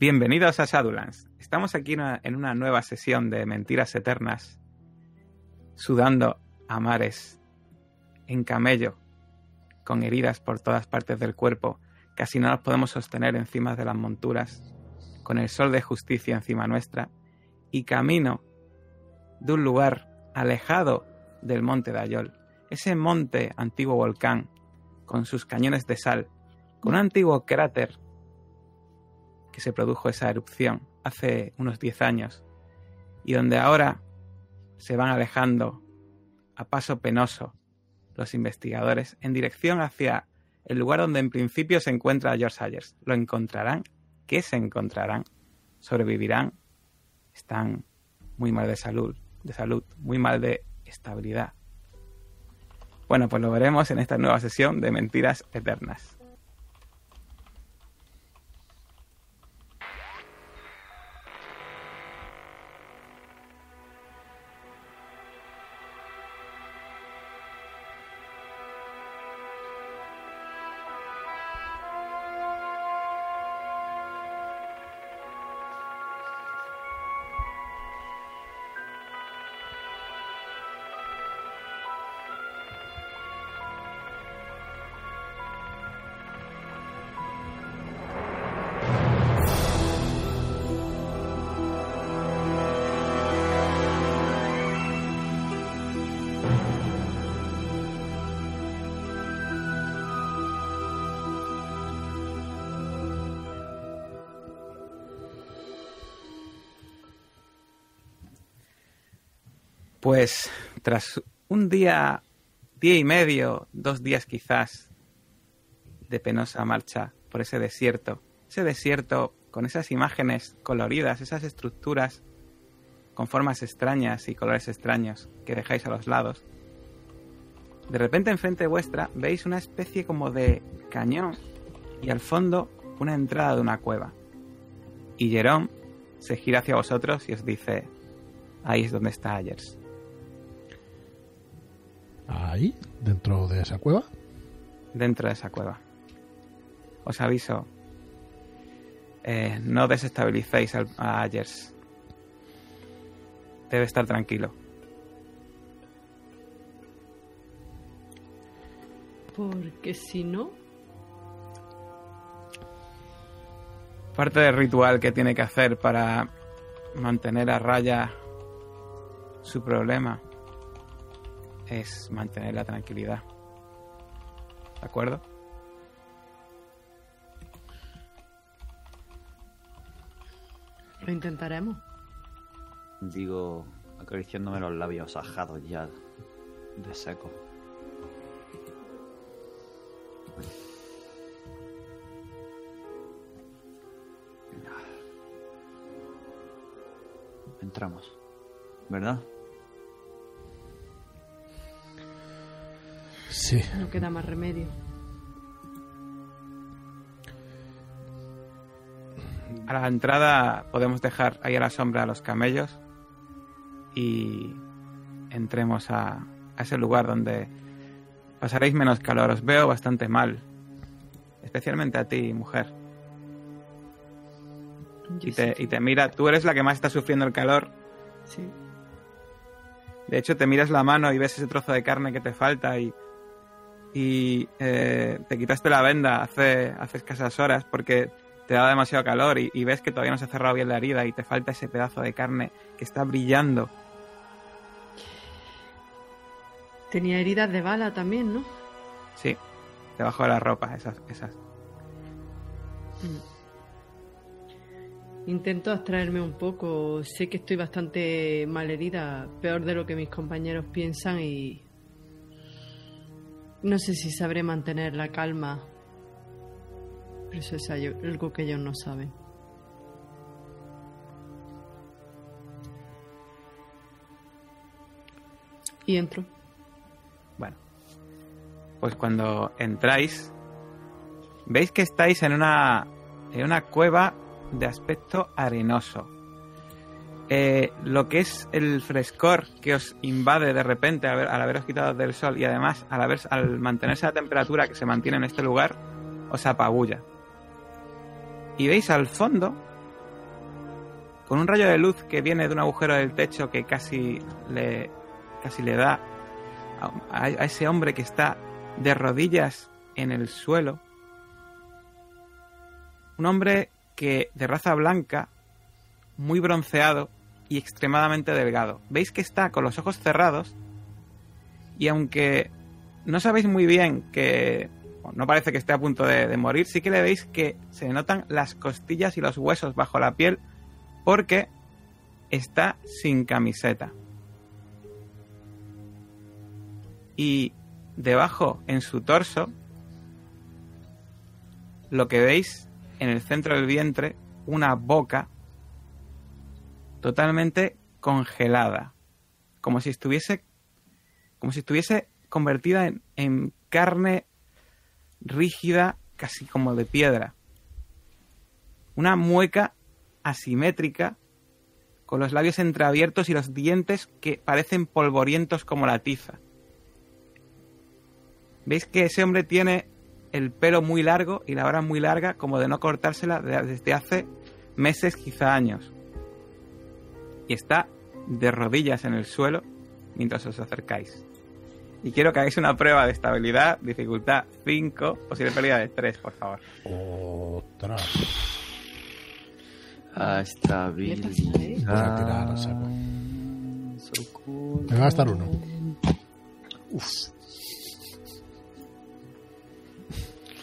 Bienvenidos a Shadowlands. Estamos aquí en una nueva sesión de Mentiras Eternas, sudando a mares, en camello, con heridas por todas partes del cuerpo, casi no nos podemos sostener encima de las monturas, con el sol de justicia encima nuestra, y camino de un lugar alejado del monte de Ayol, ese monte antiguo volcán, con sus cañones de sal, con un antiguo cráter se produjo esa erupción hace unos 10 años y donde ahora se van alejando a paso penoso los investigadores en dirección hacia el lugar donde en principio se encuentra George Sayers. ¿Lo encontrarán? ¿Qué se encontrarán? ¿Sobrevivirán? Están muy mal de salud, de salud, muy mal de estabilidad. Bueno, pues lo veremos en esta nueva sesión de Mentiras Eternas. Pues tras un día, día y medio, dos días quizás, de penosa marcha por ese desierto, ese desierto con esas imágenes coloridas, esas estructuras con formas extrañas y colores extraños que dejáis a los lados, de repente enfrente vuestra veis una especie como de cañón y al fondo una entrada de una cueva. Y Jerome se gira hacia vosotros y os dice, ahí es donde está Ayers. Ahí, dentro de esa cueva. Dentro de esa cueva. Os aviso. Eh, no desestabilicéis a Ayers. Debe estar tranquilo. Porque si no. Parte del ritual que tiene que hacer para mantener a raya su problema es mantener la tranquilidad. ¿De acuerdo? Lo intentaremos. Digo, acariciándome los labios ajados ya de seco. Entramos, ¿verdad? Sí. No queda más remedio. A la entrada podemos dejar ahí a la sombra a los camellos y entremos a, a ese lugar donde pasaréis menos calor. Os veo bastante mal, especialmente a ti, mujer. Y te, y te mira, tú eres la que más está sufriendo el calor. Sí. De hecho, te miras la mano y ves ese trozo de carne que te falta y, y eh, te quitaste la venda hace, hace escasas horas porque te da demasiado calor y, y ves que todavía no se ha cerrado bien la herida y te falta ese pedazo de carne que está brillando. Tenía heridas de bala también, ¿no? Sí, debajo de la ropa, esas, esas. Intento abstraerme un poco. Sé que estoy bastante malherida, peor de lo que mis compañeros piensan y... No sé si sabré mantener la calma. Pero eso es algo que ellos no saben. Y entro. Bueno, pues cuando entráis, veis que estáis en una, en una cueva de aspecto arenoso. Eh, lo que es el frescor que os invade de repente al, haber- al haberos quitado del sol y además al, mantenerse la temperatura que se mantiene en este lugar, os apabulla. Y veis al fondo con un rayo de luz que viene de un agujero del techo que casi le, casi le da a ese hombre que está de rodillas en el suelo. Un hombre que de raza blanca, muy bronceado y extremadamente delgado. Veis que está con los ojos cerrados y aunque no sabéis muy bien que no parece que esté a punto de, de, morir, sí que le veis que se notan las costillas y los huesos bajo la piel porque está sin camiseta. Y debajo en su torso, lo que veis en el centro del vientre, una boca totalmente congelada, como si estuviese, como si estuviese convertida en, en carne rígida, casi como de piedra. Una mueca asimétrica, con los labios entreabiertos y los dientes que parecen polvorientos como la tiza. Veis que ese hombre tiene el pelo muy largo y la vara muy larga, como de no cortársela desde hace meses, quizá años. Y está de rodillas en el suelo mientras os acercáis. Y quiero que hagáis una prueba de estabilidad, dificultad 5, posible pérdida de 3, por favor. Ostras. A estabilidad. Me va a gastar uno.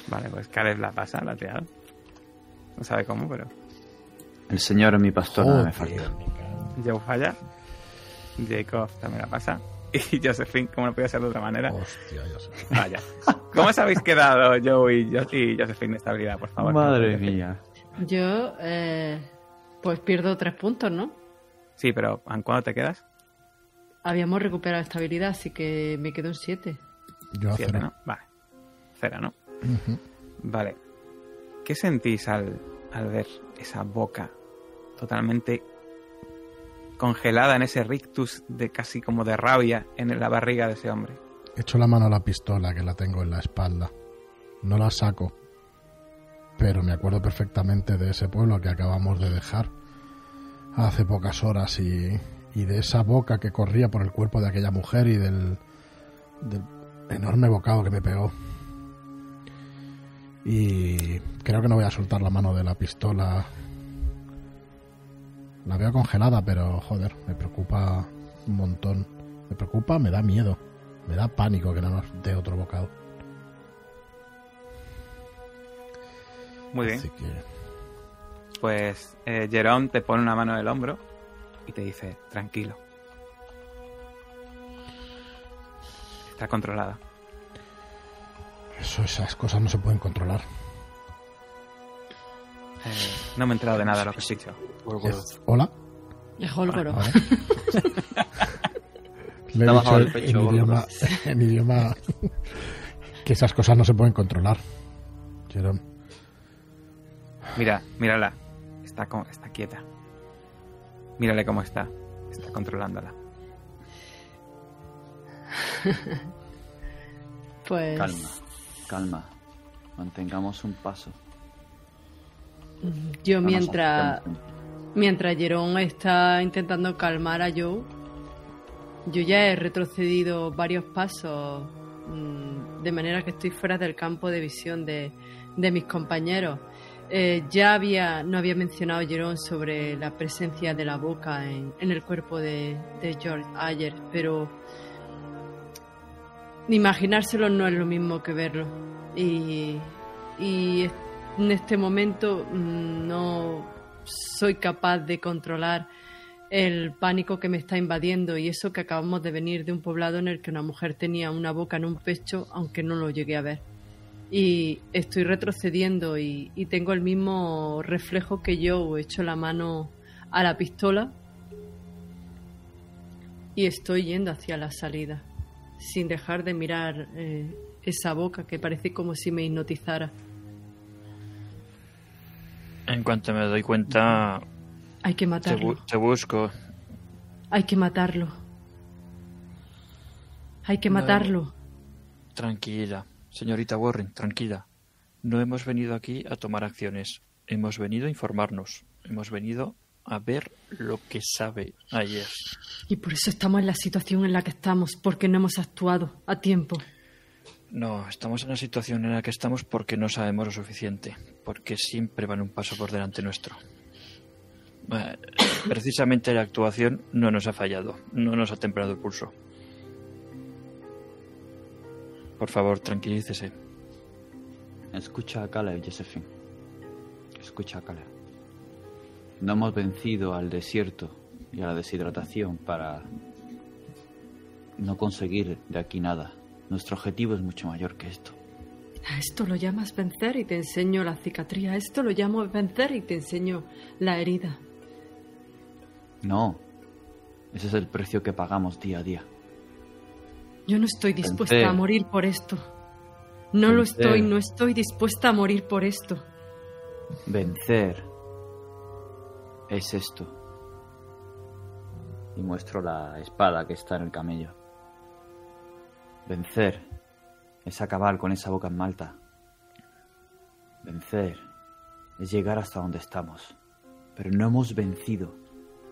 Vale, pues Caleb la pasa, la ha tirado. No sabe cómo, pero. El señor es mi pastor, nada me Joder, falta. me. Joe falla. Jacob también la pasa. Y Josephine, como no podía ser de otra manera. Hostia, sé. Vaya. ¿Cómo os habéis quedado, Joe y, Jo- y Josephine, de estabilidad, por favor? Madre mía. Yo, eh, pues pierdo tres puntos, ¿no? Sí, pero ¿en cuándo te quedas? Habíamos recuperado estabilidad, así que me quedo en siete. Yo a Siete, cero. ¿no? Vale. Cero, ¿no? Vale. ¿Qué sentís al, al ver esa boca totalmente congelada en ese rictus de casi como de rabia en la barriga de ese hombre? Echo la mano a la pistola que la tengo en la espalda. No la saco. Pero me acuerdo perfectamente de ese pueblo que acabamos de dejar hace pocas horas y, de esa boca que corría por el cuerpo de aquella mujer y del, del enorme bocado que me pegó. Y creo que no voy a soltar la mano de la pistola. La veo congelada, pero joder, me preocupa un montón. Me preocupa, me da miedo. Me da pánico que no nos dé otro bocado. Muy bien. Así que Pues eh, Jerón te pone una mano en el hombro y te dice, tranquilo. Está controlada. eso, esas cosas no se pueden controlar. Eh, no me he enterado de nada de lo que has dicho. ¿Hola? Es Holgoro. Ahora. Le he dicho bajado el en, pecho, en idioma, en idioma que esas cosas no se pueden controlar. Jerón, Mira, mírala. Está, con- está quieta. Mírale cómo está. Está controlándola. Pues Calma, calma. Mantengamos un paso. Yo mientras, mientras Jerón está intentando calmar a Joe, yo ya he retrocedido varios pasos mm, de manera que estoy fuera del campo de visión de, de mis compañeros. Eh, ya había, no había mencionado Jerón sobre la presencia de la boca en, en el cuerpo de, de George Ayer, pero imaginárselo no es lo mismo que verlo. Y, y en este momento mm, no soy capaz de controlar el pánico que me está invadiendo y eso que acabamos de venir de un poblado en el que una mujer tenía una boca en un pecho, aunque no lo llegué a ver. Y estoy retrocediendo y, tengo el mismo reflejo que yo, echo la mano a la pistola y estoy yendo hacia la salida, sin dejar de mirar eh, esa boca que parece como si me hipnotizara. En cuanto me doy cuenta, Hay que te, matarlo. bu- te busco. Hay que matarlo. Hay que No. matarlo. Tranquila, señorita Warren, tranquila. No hemos venido aquí a tomar acciones. Hemos venido a informarnos. Hemos venido a ver lo que sabe ayer. Y por eso estamos en la situación en la que estamos, porque no hemos actuado a tiempo. No, estamos en la situación en la que estamos porque no sabemos lo suficiente, porque siempre van un paso por delante nuestro. Eh, precisamente la actuación no nos ha fallado, no nos ha templado el pulso. Por favor, tranquilícese. Escucha a Caleb, Josephine. Escucha a Caleb. No hemos vencido al desierto y a la deshidratación para no conseguir de aquí nada. Nuestro objetivo es mucho mayor que esto. A esto lo llamas vencer y te enseño la cicatriz. A esto lo llamo vencer y te enseño la herida. No. Ese es el precio que pagamos día a día. Yo no estoy dispuesta Vencer. a morir por esto. No lo estoy, no estoy dispuesta a morir por esto. Vencer es esto. Y muestro la espada que está en el camello. Vencer es acabar con esa boca en Malta. Vencer es llegar hasta donde estamos. Pero no hemos vencido.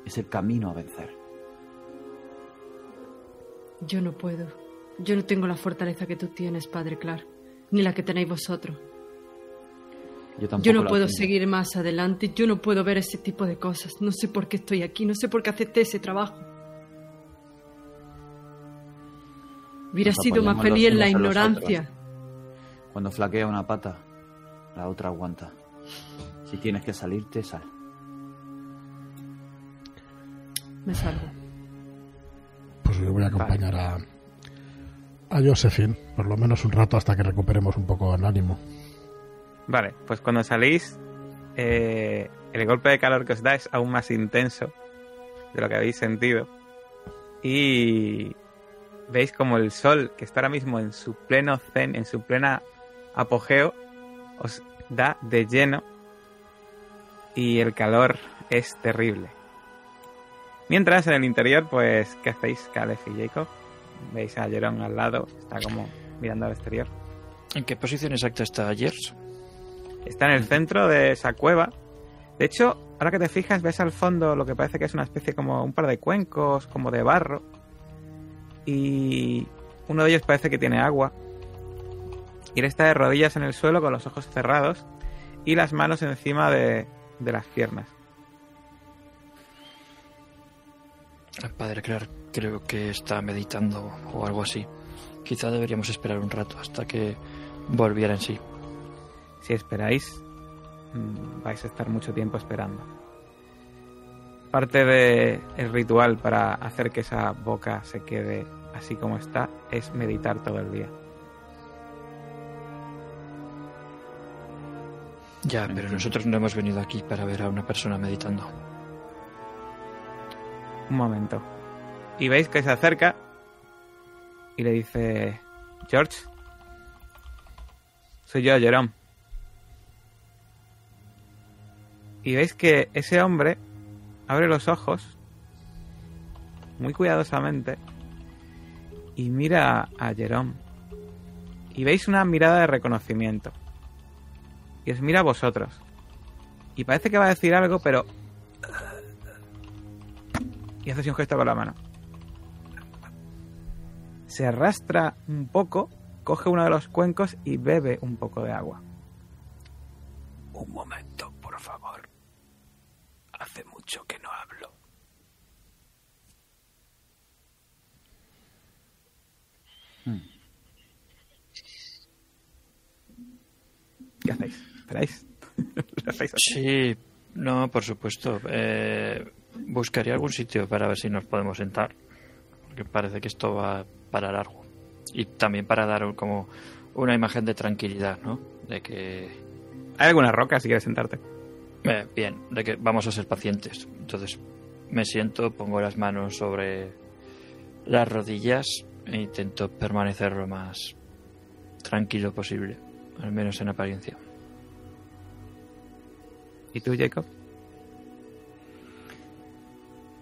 Es el camino a vencer. Yo no puedo. Yo no tengo la fortaleza que tú tienes, Padre Clark, ni la que tenéis vosotros. Yo, tampoco Yo no puedo tengo. seguir más adelante, yo no puedo ver ese tipo de cosas. No sé por qué estoy aquí, no sé por qué acepté ese trabajo. Hubiera sido más feliz en la ignorancia. Cuando flaquea una pata, la otra aguanta. Si tienes que salirte, sal. Me salgo. Pues yo voy a acompañar a, a Josephine, por lo menos un rato hasta que recuperemos un poco el ánimo. Vale, pues cuando salís, eh, el golpe de calor que os da es aún más intenso de lo que habéis sentido. Y veis como el sol, que está ahora mismo en su pleno zen, en su plena apogeo, os da de lleno y el calor es terrible. Mientras en el interior, pues, ¿qué hacéis, Caleb y Jacob? Veis a Jerón al lado, está como mirando al exterior. ¿En qué posición exacta está Yers? Está en el centro de esa cueva. De hecho, ahora que te fijas, ves al fondo lo que parece que es una especie como un par de cuencos, como de barro. Y uno de ellos parece que tiene agua. Y él está de rodillas en el suelo con los ojos cerrados y las manos encima de, de las piernas. El padre Clark creo que está meditando o algo así. Quizá deberíamos esperar un rato hasta que volviera en sí. Si esperáis, mm, vais a estar mucho tiempo esperando. Parte del ritual para hacer que esa boca se quede así como está es meditar todo el día. Ya, pero nosotros no hemos venido aquí para ver a una persona meditando. Un momento. Y veis que se acerca y le dice, George, soy yo, Jerome. Y veis que ese hombre abre los ojos muy cuidadosamente y mira a Jerome. Y veis una mirada de reconocimiento. Y os mira a vosotros. Y parece que va a decir algo, pero y hace un gesto con la mano. Se arrastra un poco, coge uno de los cuencos y bebe un poco de agua. Un momento, por favor. Hace mucho que no hablo. ¿Qué hacéis? ¿Esperáis? Sí, no, por supuesto. Eh, buscaría algún sitio para ver si nos podemos sentar. Porque parece que esto va para largo. Y también para dar como una imagen de tranquilidad, ¿no? De que, ¿Hay alguna roca si quieres sentarte? eh, bien, de que vamos a ser pacientes. Entonces me siento, pongo las manos sobre las rodillas e intento permanecer lo más tranquilo posible, al menos en apariencia. ¿Y tú, Jacob?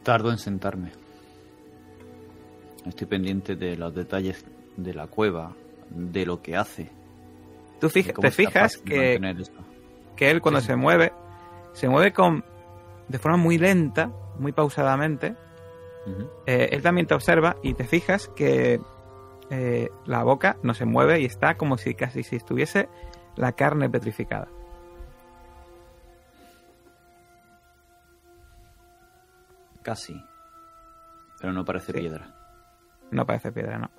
Tardo en sentarme. Estoy pendiente de los detalles de la cueva, de lo que hace. Tú fija- te fijas que, él cuando Sí. se mueve, se mueve con de forma muy lenta, muy pausadamente, eh, él también te observa y te fijas que eh, la boca no se mueve y está como si casi si estuviese la carne petrificada. Casi. Pero no parece Sí. piedra. No parece piedra, no.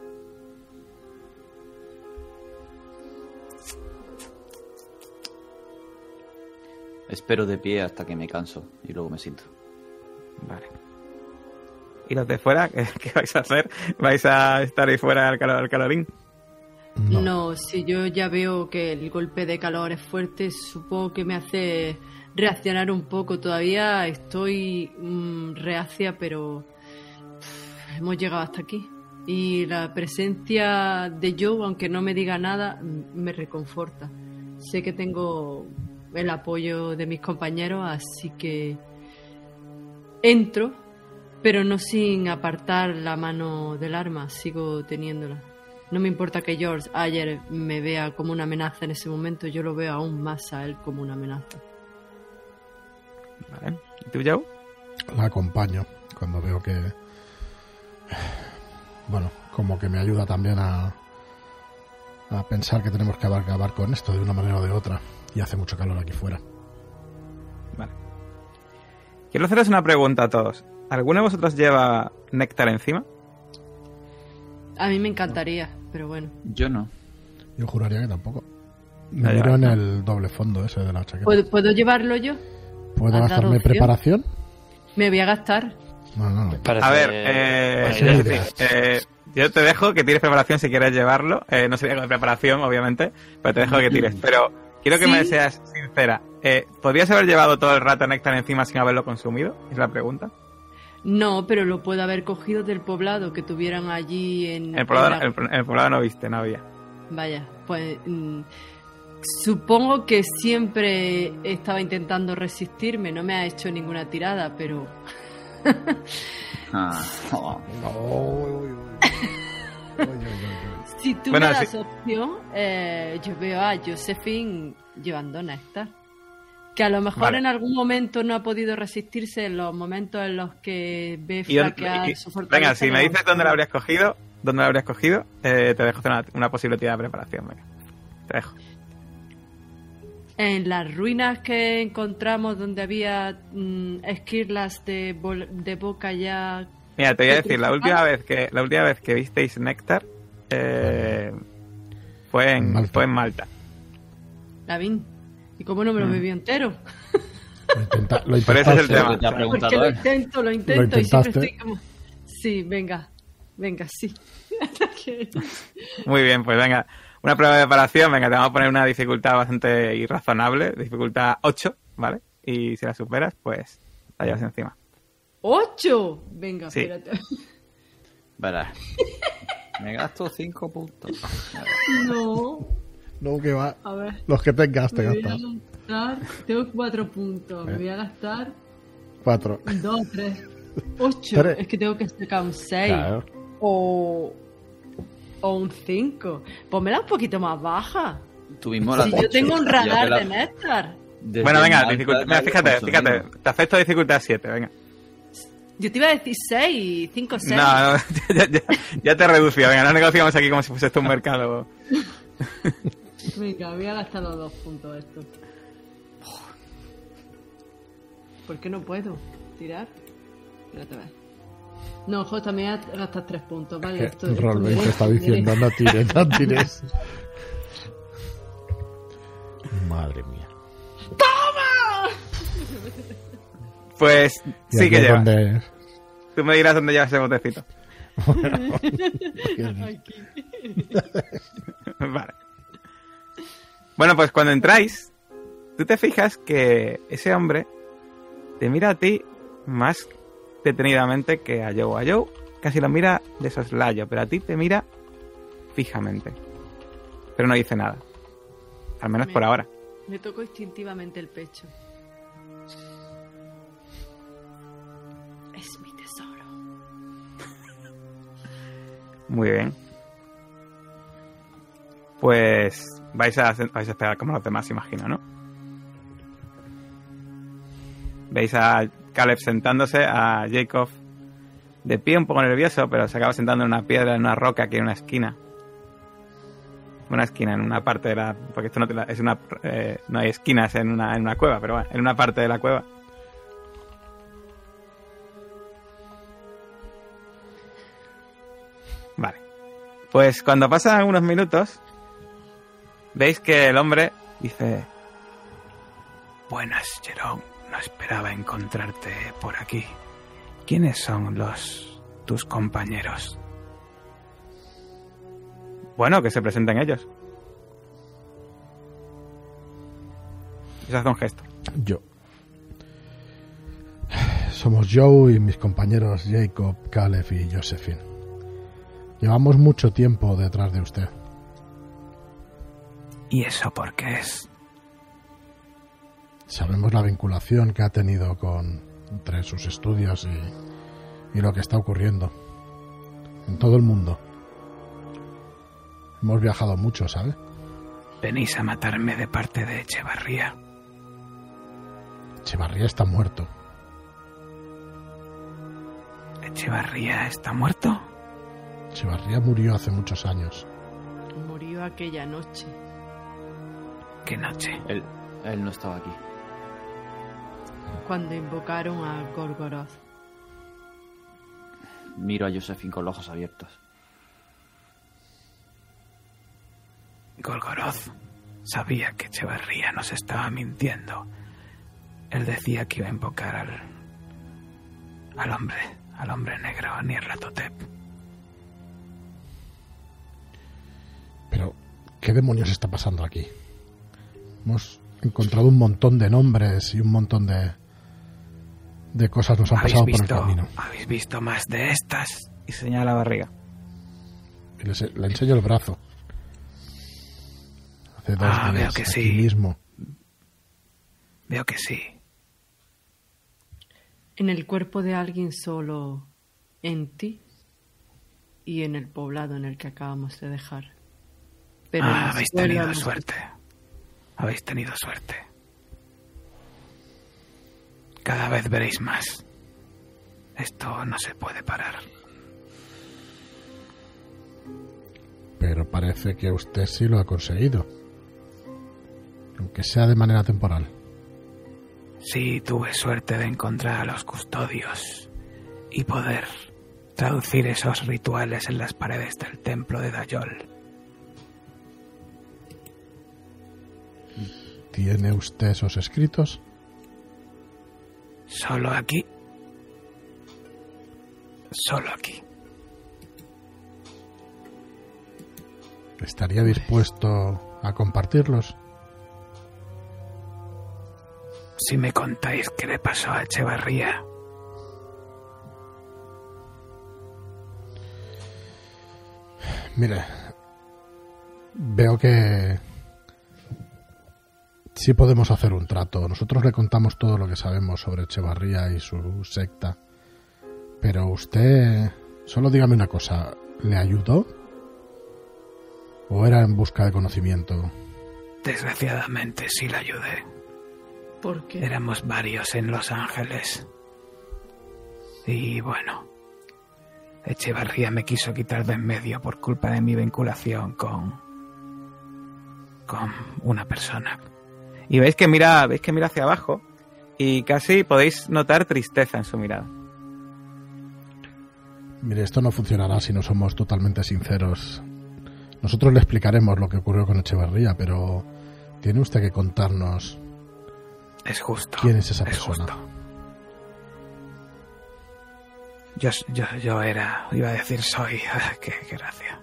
Espero de pie hasta que me canso y luego me siento. Vale. ¿Y los de fuera? ¿Qué, qué vais a hacer? ¿Vais a estar ahí fuera al, calor, al calorín? No. No. si yo ya veo que el golpe de calor es fuerte, supongo que me hace reaccionar un poco. Todavía estoy mm, reacia, pero pff, hemos llegado hasta aquí. Y la presencia de Joe, aunque no me diga nada, me reconforta. Sé que tengo el apoyo de mis compañeros, así que entro, pero no sin apartar la mano del arma, sigo teniéndola. No me importa que George ayer me vea como una amenaza en ese momento, yo lo veo aún más a él como una amenaza. Vale. ¿Y tú, Joe? La acompaño cuando veo que. Bueno, como que me ayuda también a. a pensar que tenemos que acabar con esto de una manera o de otra. Y hace mucho calor aquí fuera. Vale. Quiero haceros una pregunta a todos. ¿Alguno de vosotros lleva néctar encima? A mí me encantaría, pero bueno. Yo no. Yo juraría que tampoco. Me miro en el doble fondo ese de la chaqueta. ¿Puedo, puedo llevarlo yo? ¿Puedo ¿Has dado gastarme preparación? Me voy a gastar. No, no, no. Parece A ver, eh, Sí, eh, yo te dejo que tires preparación si quieres llevarlo. Eh, no sería con preparación, obviamente, pero te dejo que tires. Pero quiero que Sí. me seas sincera. Eh, ¿Podrías haber llevado todo el rato néctar encima sin haberlo consumido? Es la pregunta. No, pero lo puedo haber cogido del poblado que tuvieran allí en... El poblado, en la- el, el poblado no viste, no había. Vaya, pues mm, supongo que siempre estaba intentando resistirme, no me ha hecho ninguna tirada, pero Ah, oh. si tú Bueno, me das sí. opción, eh, yo veo a Josephine llevando néctar. Que a lo mejor Vale. en algún momento no ha podido resistirse en los momentos en los que ve flaquear su fortaleza. venga, si me dices dónde lo habrías cogido, dónde lo habrías cogido, eh, te dejo hacer una, una posible tirada de preparación. Venga, te dejo. En las ruinas que encontramos donde había mm, esquirlas de, de boca ya... Mira, te voy a ¿Qué decir, la última vez que la última vez que visteis néctar eh, fue en Malta. fue en Malta. Lavín. ¿Y cómo no me lo Mm. bebió entero? Lo, intenta- lo Pero ese es el tema. Te ha preguntado lo intento, lo intento Lo y siempre estoy como... Sí, venga, venga, sí. Muy bien, pues venga, una prueba de preparación, venga, te vamos a poner una dificultad bastante irrazonable, dificultad 8, ¿vale? Y si la superas, pues la llevas encima. ¡Ocho! Venga, Sí. espérate. Verás. Me gasto 5 puntos. No, No, que va. a ver. Los que te Me voy a gastas. gastar... Tengo cuatro puntos. Me voy a gastar Cuatro. dos, tres, ocho. Tres. Es que tengo que sacar un seis. Claro. O... O un cinco. Ponmela un poquito más baja. Mismo la Si yo tengo un radar la- de néctar. desde bueno, venga, dificultad, mira, fíjate, fíjate, te acepto dificultad 7, venga. Yo te iba a decir seis, cinco, seis. No, no, ya, ya, ya te he reducido, venga, no negociamos aquí como si fuese esto un mercado. Venga, voy a gastar los dos puntos esto. ¿Por qué no puedo tirar? Espérate a ver. No, Jota, me voy a gastar tres puntos, ¿vale? Que Esto- merece, 20 está diciendo no tires, no tires. Madre mía. Pues Y sí que es llevas. donde- Tú me dirás dónde llevas ese botecito. vale. Bueno, pues cuando entráis, tú te fijas que ese hombre te mira a ti más detenidamente que a Joe. A Joe casi lo mira de soslayo, pero a ti te mira fijamente. Pero no dice nada. Al menos por ahora. Me tocó instintivamente el pecho. Es mi tesoro. Muy bien. Pues vais a, vais a esperar como los demás, imagino, ¿no? Veis a Caleb sentándose, a Jacob de pie, un poco nervioso, pero se acaba sentando en una piedra, en una roca, aquí en una esquina. Una esquina, en una parte de la. Porque esto no, te la- es una, eh, no hay esquinas en una, en una cueva, pero bueno, en una parte de la cueva. Vale. Pues cuando pasan unos minutos, veis que el hombre dice: Buenas, Jerón. No esperaba encontrarte por aquí. ¿Quiénes son los tus compañeros? Bueno, que se presenten ellos. Se hace un gesto. Yo. Somos Joe y mis compañeros Jacob, Caleb y Josephine. Llevamos mucho tiempo detrás de usted. ¿Y eso por qué es? Sabemos la vinculación que ha tenido con entre sus estudios y, y lo que está ocurriendo en todo el mundo. Hemos viajado mucho, ¿sabe? Venís a matarme de parte de Echevarría. Echevarría está muerto. ¿Echevarría está muerto? Echevarría murió hace muchos años. Murió aquella noche. ¿Qué noche? Él, él no estaba aquí. Cuando invocaron a Gorgoroth. Miro a Josephine con los ojos abiertos. Golgoroth sabía que Echevarría nos estaba mintiendo. Él decía que iba a invocar al. al hombre, al hombre negro, Nierlatotep. Pero, ¿qué demonios está pasando aquí? Hemos encontrado un montón de nombres y un montón de, de cosas nos han ¿Habéis pasado por el camino. ¿Habéis visto más de estas? Y señala la barriga. Y le, se- le enseño el brazo. Hace dos Ah, veo días, que aquí sí. mismo. Veo que sí. En el cuerpo de alguien solo en ti y en el poblado en el que acabamos de dejar. Pero ah, habéis tenido hemos- suerte. Habéis tenido suerte. Cada vez veréis más. Esto no se puede parar. Pero parece que usted sí lo ha conseguido. Aunque sea de manera temporal. Sí, tuve suerte de encontrar a los custodios y poder traducir esos rituales en las paredes del templo de Dayol. ¿Tiene usted esos escritos? Solo aquí. Solo aquí. ¿Estaría dispuesto a compartirlos? Si me contáis qué le pasó a Echevarría, Mire, veo que sí podemos hacer un trato. Nosotros le contamos todo lo que sabemos sobre Echevarría y su secta. Pero usted, solo dígame una cosa, ¿le ayudó? ¿O era en busca de conocimiento? desgraciadamente sí la ayudé. ¿Por qué? Éramos varios en Los Ángeles. Y bueno, Echevarría me quiso quitar de en medio por culpa de mi vinculación con. con una persona. Y veis que mira, veis que mira hacia abajo y casi podéis notar tristeza en su mirada. Mire, esto no funcionará si no somos totalmente sinceros. Nosotros le explicaremos lo que ocurrió con Echevarría, pero tiene usted que contarnos Es justo. quién es esa es persona. justo. Yo, yo, yo era, iba a decir soy, qué, qué gracia.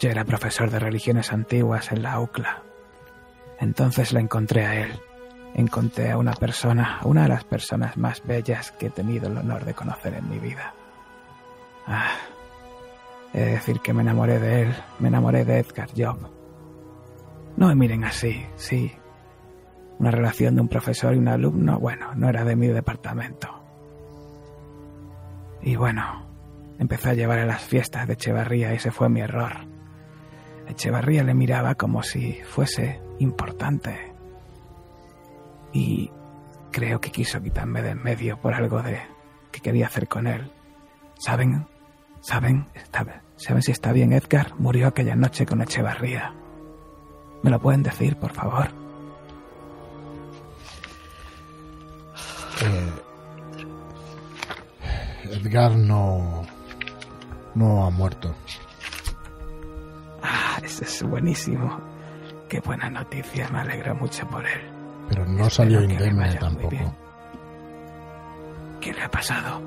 Yo era profesor de religiones antiguas en la UCLA. Entonces la encontré a él. Encontré a una persona, una de las personas más bellas que he tenido el honor de conocer en mi vida. Ah, he de decir que me enamoré de él, me enamoré de Edgar Job. No me miren así, sí. Una relación de un profesor y un alumno, bueno, no era de mi departamento. Y bueno, empecé a llevar a las fiestas de Echevarría ese fue mi error. Echevarría le miraba como si fuese importante. Y Creo que quiso quitarme de en medio por algo de que quería hacer con él. ¿Saben? ¿Saben? ¿Saben si está bien Edgar? Murió aquella noche con Echevarría. ¿Me lo pueden decir, por favor? Eh, Edgar no. No ha muerto. Ah, ese es buenísimo. Qué buena noticia, me alegro mucho por él. Pero no Espero salió indemne tampoco. ¿Qué le ha pasado?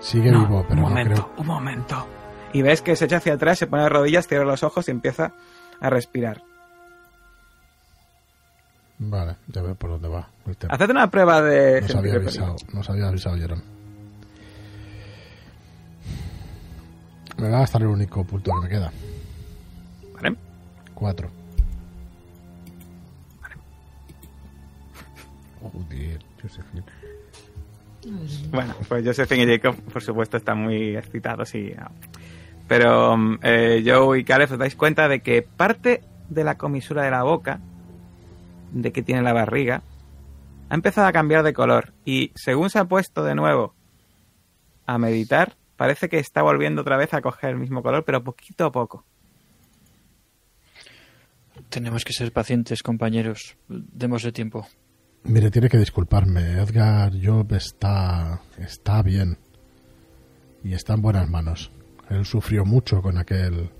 Sigue No, vivo, pero un no momento, creo. un momento. Y ves que se echa hacia atrás, se pone de rodillas, cierra los ojos y empieza a respirar. Vale, ya veo por dónde va el tema. Haced una prueba de Nos había avisado, nos había avisado Jerón. Me va a gastar el único punto que me queda. ¿Vale? Cuatro. Joder, Josephine. Bueno, pues Josephine y Jacob, por supuesto, están muy excitados y... ah. Pero mm, eh, Joe y Caleb os dais cuenta de que parte de la comisura de la boca, de que tiene la barriga, ha empezado a cambiar de color y según se ha puesto de nuevo a meditar, parece que está volviendo otra vez a coger el mismo color, pero poquito a poco. Tenemos que ser pacientes, compañeros. Démosle tiempo. Mire, tiene que disculparme. Edgar Job está, está bien. Y está en buenas manos. Él sufrió mucho con aquel.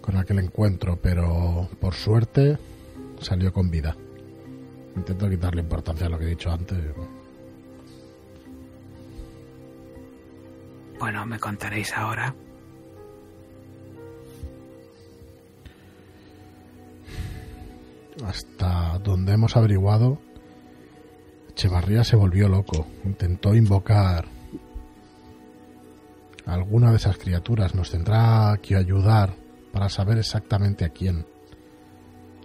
con aquel encuentro, pero por suerte salió con vida. Intento quitarle importancia a lo que he dicho antes. Bueno, me contaréis ahora. Hasta donde hemos averiguado, Echevarría se volvió loco. Intentó invocar a alguna de esas criaturas. Nos tendrá que ayudar para saber exactamente a quién.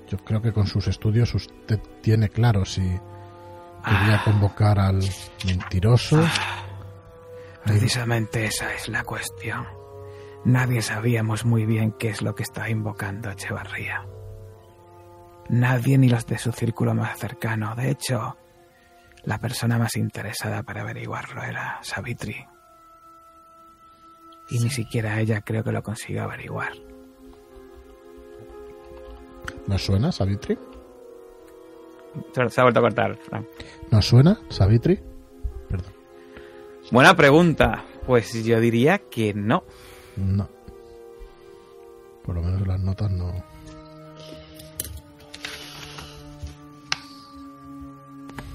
Yo creo que con sus estudios usted tiene claro si quería convocar al mentiroso. Precisamente esa es la cuestión. Nadie sabíamos muy bien qué es lo que está invocando Echevarría. Nadie ni los de su círculo más cercano. De hecho, la persona más interesada para averiguarlo era Savitri. Y ni siquiera ella creo que lo consiguió averiguar. ¿Nos suena, Savitri? Se ha vuelto a cortar, Frank. ¿Nos suena, Savitri? Perdón. Buena pregunta. Pues yo diría que no. No. Por lo menos las notas no.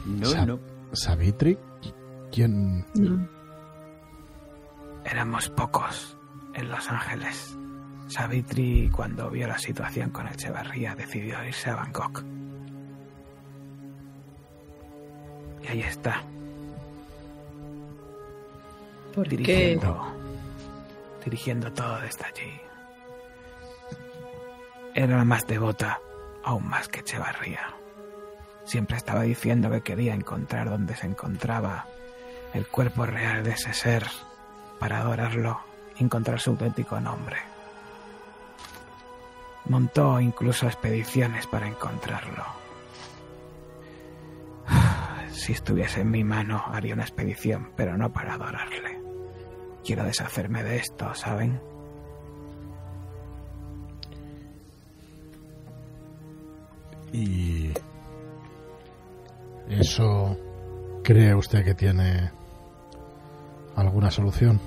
No, Sa- no. ¿Savitri? ¿Quién? No. Éramos pocos en Los Ángeles. Savitri, cuando vio la situación con Echevarría, decidió irse a Bangkok. Y ahí está, ¿Por qué? dirigiendo, dirigiendo todo desde allí. Era la más devota, aún más que Echevarría. Siempre estaba diciendo que quería encontrar donde se encontraba el cuerpo real de ese ser para adorarlo y encontrar su auténtico nombre. Montó incluso expediciones para encontrarlo. Si estuviese en mi mano haría una expedición, pero no para adorarle. Quiero deshacerme de esto, ¿saben? ¿Y eso cree usted que tiene alguna solución?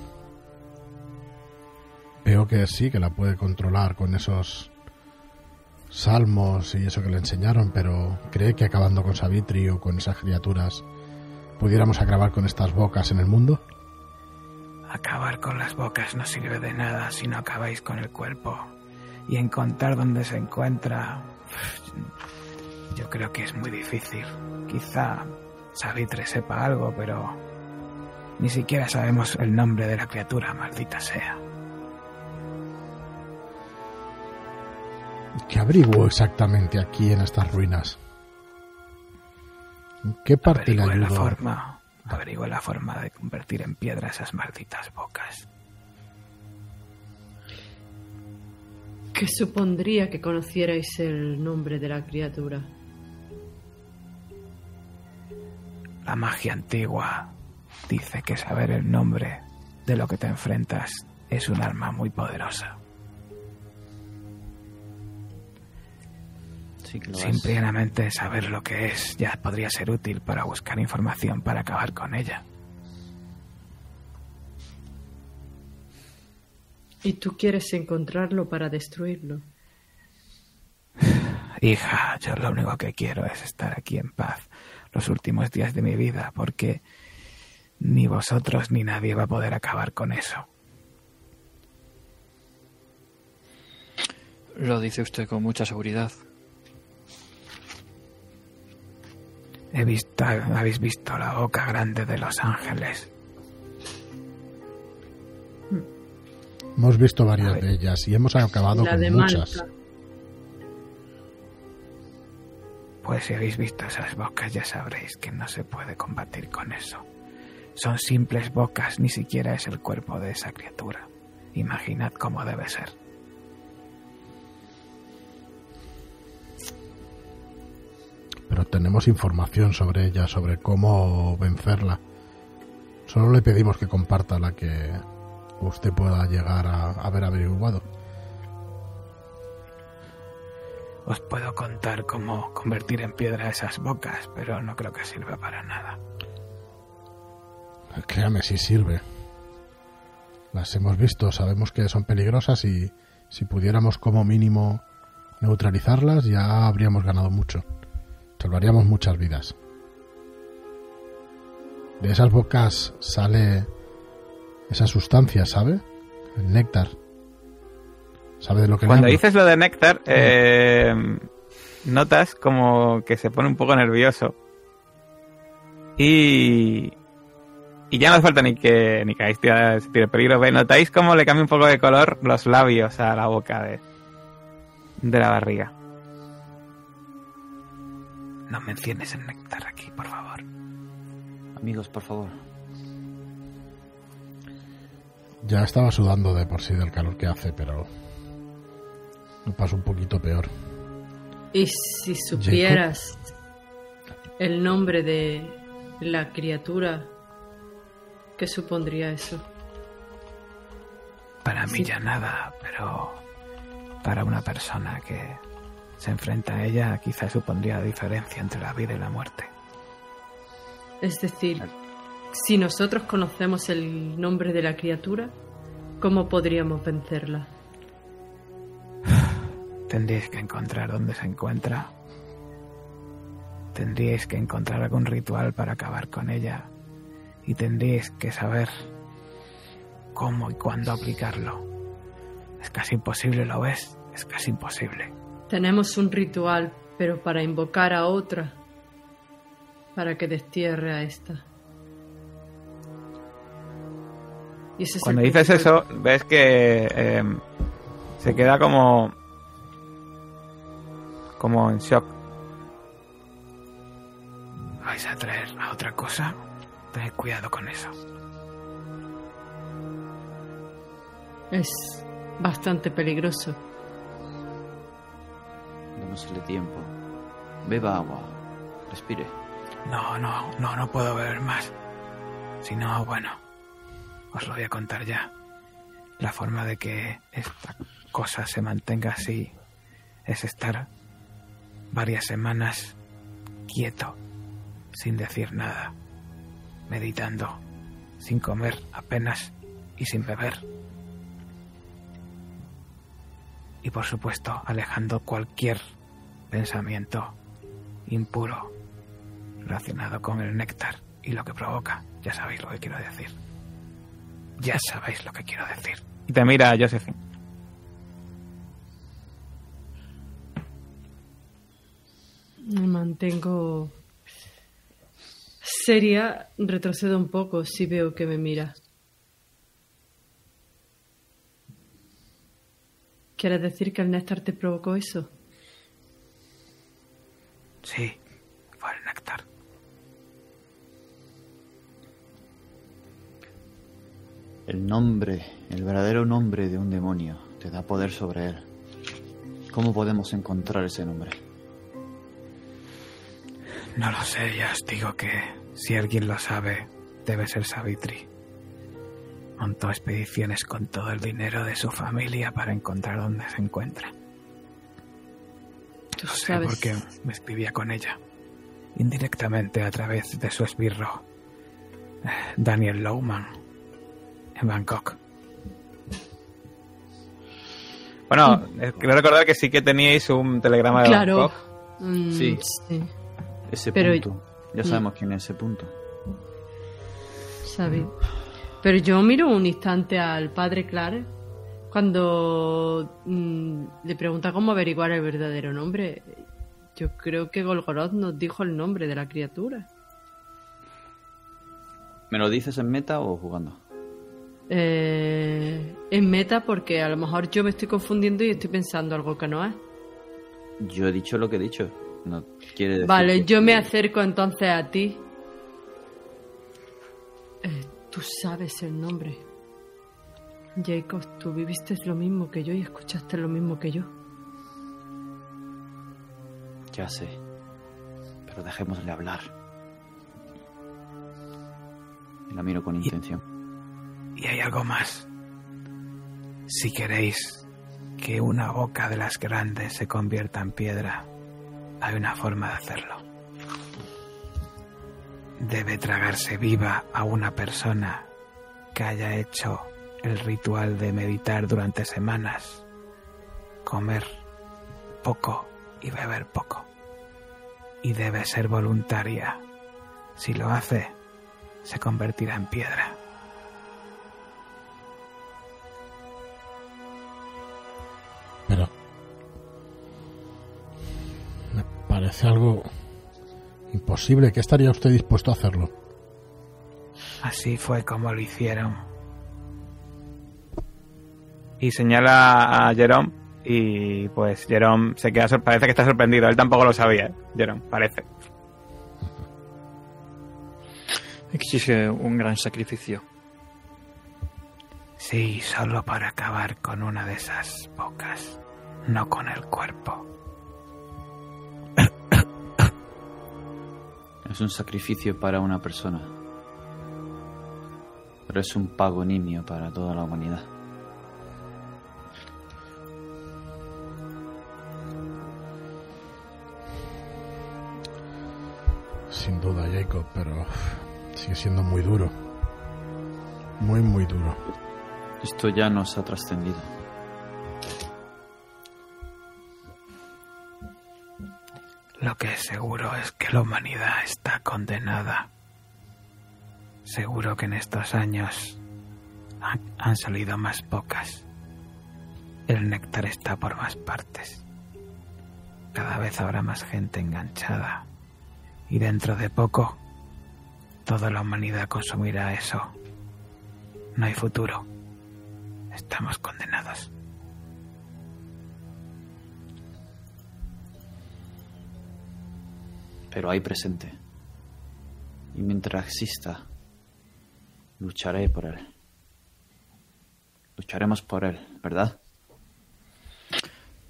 Veo que sí, que la puede controlar con esos salmos y eso que le enseñaron, pero ¿cree que acabando con Savitri o con esas criaturas pudiéramos acabar con estas bocas en el mundo? Acabar con las bocas no sirve de nada si no acabáis con el cuerpo. Y encontrar dónde se encuentra... Yo creo que es muy difícil. Quizá Savitre sepa algo, pero... Ni siquiera sabemos el nombre de la criatura, maldita sea. ¿Qué averiguó exactamente aquí en estas ruinas? ¿En qué parte le Averigüé la ayudó? forma... Averigüé la forma de convertir en piedra esas malditas bocas. ¿Qué supondría que conocierais el nombre de la criatura? La magia antigua dice que saber el nombre de lo que te enfrentas es un arma muy poderosa. Sí. Simplemente saber lo que es ya podría ser útil para buscar información para acabar con ella. Y tú quieres encontrarlo para destruirlo. Hija, yo lo único que quiero es estar aquí en paz los últimos días de mi vida, porque ni vosotros ni nadie va a poder acabar con eso. Lo dice usted con mucha seguridad. He visto, habéis visto la boca grande de los ángeles. Hemos visto varias de ellas y hemos acabado la con muchas. Malta. Pues si habéis visto esas bocas ya sabréis que no se puede combatir con eso. Son simples bocas, ni siquiera es el cuerpo de esa criatura. Imaginad cómo debe ser. Pero tenemos información sobre ella, sobre cómo vencerla. Solo le pedimos que comparta la que usted pueda llegar a haber averiguado. Os puedo contar cómo convertir en piedra esas bocas, pero no creo que sirva para nada. Créame, si sirve. Las hemos visto, sabemos que son peligrosas y si pudiéramos como mínimo neutralizarlas ya habríamos ganado mucho. Salvaríamos muchas vidas. De esas bocas sale esa sustancia, ¿sabe? El néctar. ¿Sabe de lo que le Cuando hablo? dices lo de néctar, eh, notas como que se pone un poco nervioso. Y. Y ya no hace falta ni que ni que tira- se tire peligro. ¿Ve? Notáis cómo le cambia un poco de color los labios a la boca de, de la barriga. No menciones el néctar aquí, por favor. Amigos, por favor. Ya estaba sudando de por sí del calor que hace, pero me pasa un poquito peor. Y si supieras el nombre de la criatura, ¿qué supondría eso? Para mí Sí. ya nada, pero para una persona que se enfrenta a ella quizás supondría la diferencia entre la vida y la muerte. Es decir, si nosotros conocemos el nombre de la criatura, ¿cómo podríamos vencerla? Tendríais que encontrar dónde se encuentra. Tendríais que encontrar algún ritual para acabar con ella. Y tendríais que saber cómo y cuándo aplicarlo. Es casi imposible, ¿lo ves? Es casi imposible. Tenemos un ritual, pero para invocar a otra, para que destierre a esta. Cuando dices eso, ves que eh, se queda como. Como en shock. ¿Vais a traer a otra cosa? Tened cuidado con eso. Es bastante peligroso. Démosle tiempo. Beba agua. Respire. No, no, no, no puedo beber más. Si no, bueno, os lo voy a contar ya. La forma de que esta cosa se mantenga así es estar varias semanas quieto, sin decir nada, meditando, sin comer apenas y sin beber. Y por supuesto, alejando cualquier pensamiento impuro relacionado con el néctar y lo que provoca. Ya sabéis lo que quiero decir. Ya sabéis lo que quiero decir. Y te mira Josephine. Me mantengo seria, retrocedo un poco si veo que me mira. ¿Quieres decir que el néctar te provocó eso? Sí, fue el néctar. El nombre, el verdadero nombre de un demonio, te da poder sobre él. ¿Cómo podemos encontrar ese nombre? No lo sé, ya os digo que Si alguien lo sabe, debe ser Savitri. Montó expediciones con todo el dinero de su familia para encontrar dónde se encuentra. Tú Lo sé sabes. porque me escribía con ella. Indirectamente a través de su esbirro, eh, Daniel Lowman, en Bangkok. Bueno, eh, quiero recordar que sí que teníais un telegrama de Claro. Bangkok. Mm, Sí. sí, Ese Pero- punto. Ya sabemos quién es ese punto. sabía. Pero yo miro un instante al padre Clark cuando mm, le pregunta cómo averiguar el verdadero nombre. Yo creo que Golgoroth nos dijo el nombre de la criatura. ¿Me lo dices en meta o jugando? Eh, en meta porque a lo mejor yo me estoy confundiendo y estoy pensando algo que no es. Yo he dicho lo que he dicho. No quiere decir Vale, yo me acerco entonces a ti. Eh, tú sabes el nombre. Jacob, tú viviste lo mismo que yo y escuchaste lo mismo que yo. Ya sé. Pero dejémosle hablar. Y la miro con intención. Y hay algo más. Si queréis que una boca de las grandes se convierta en piedra, hay una forma de hacerlo. Debe tragarse viva a una persona que haya hecho el ritual de meditar durante semanas, comer poco y beber poco. Y debe ser voluntaria. Si lo hace, se convertirá en piedra. Pero... parece algo imposible. ¿Qué estaría usted dispuesto a hacerlo? Así fue como lo hicieron. Y señala a Jerome y pues Jerome se queda parece que está sorprendido. Él tampoco lo sabía, ¿eh? Jerome, parece. Exige un gran sacrificio. Sí, solo para acabar con una de esas bocas, no con el cuerpo. Es un sacrificio para una persona. Pero es un pago nimio para toda la humanidad. Sin duda, Jacob, pero sigue siendo muy duro. Muy, muy duro. Esto ya nos ha trascendido. Lo que es seguro es que la humanidad está condenada. Seguro que en estos años han, han salido más pocas. El néctar está por más partes. Cada vez habrá más gente enganchada. Y dentro de poco, toda la humanidad consumirá eso. No hay futuro. Estamos condenados. Pero hay presente. Y mientras exista, lucharé por él. Lucharemos por él, ¿verdad?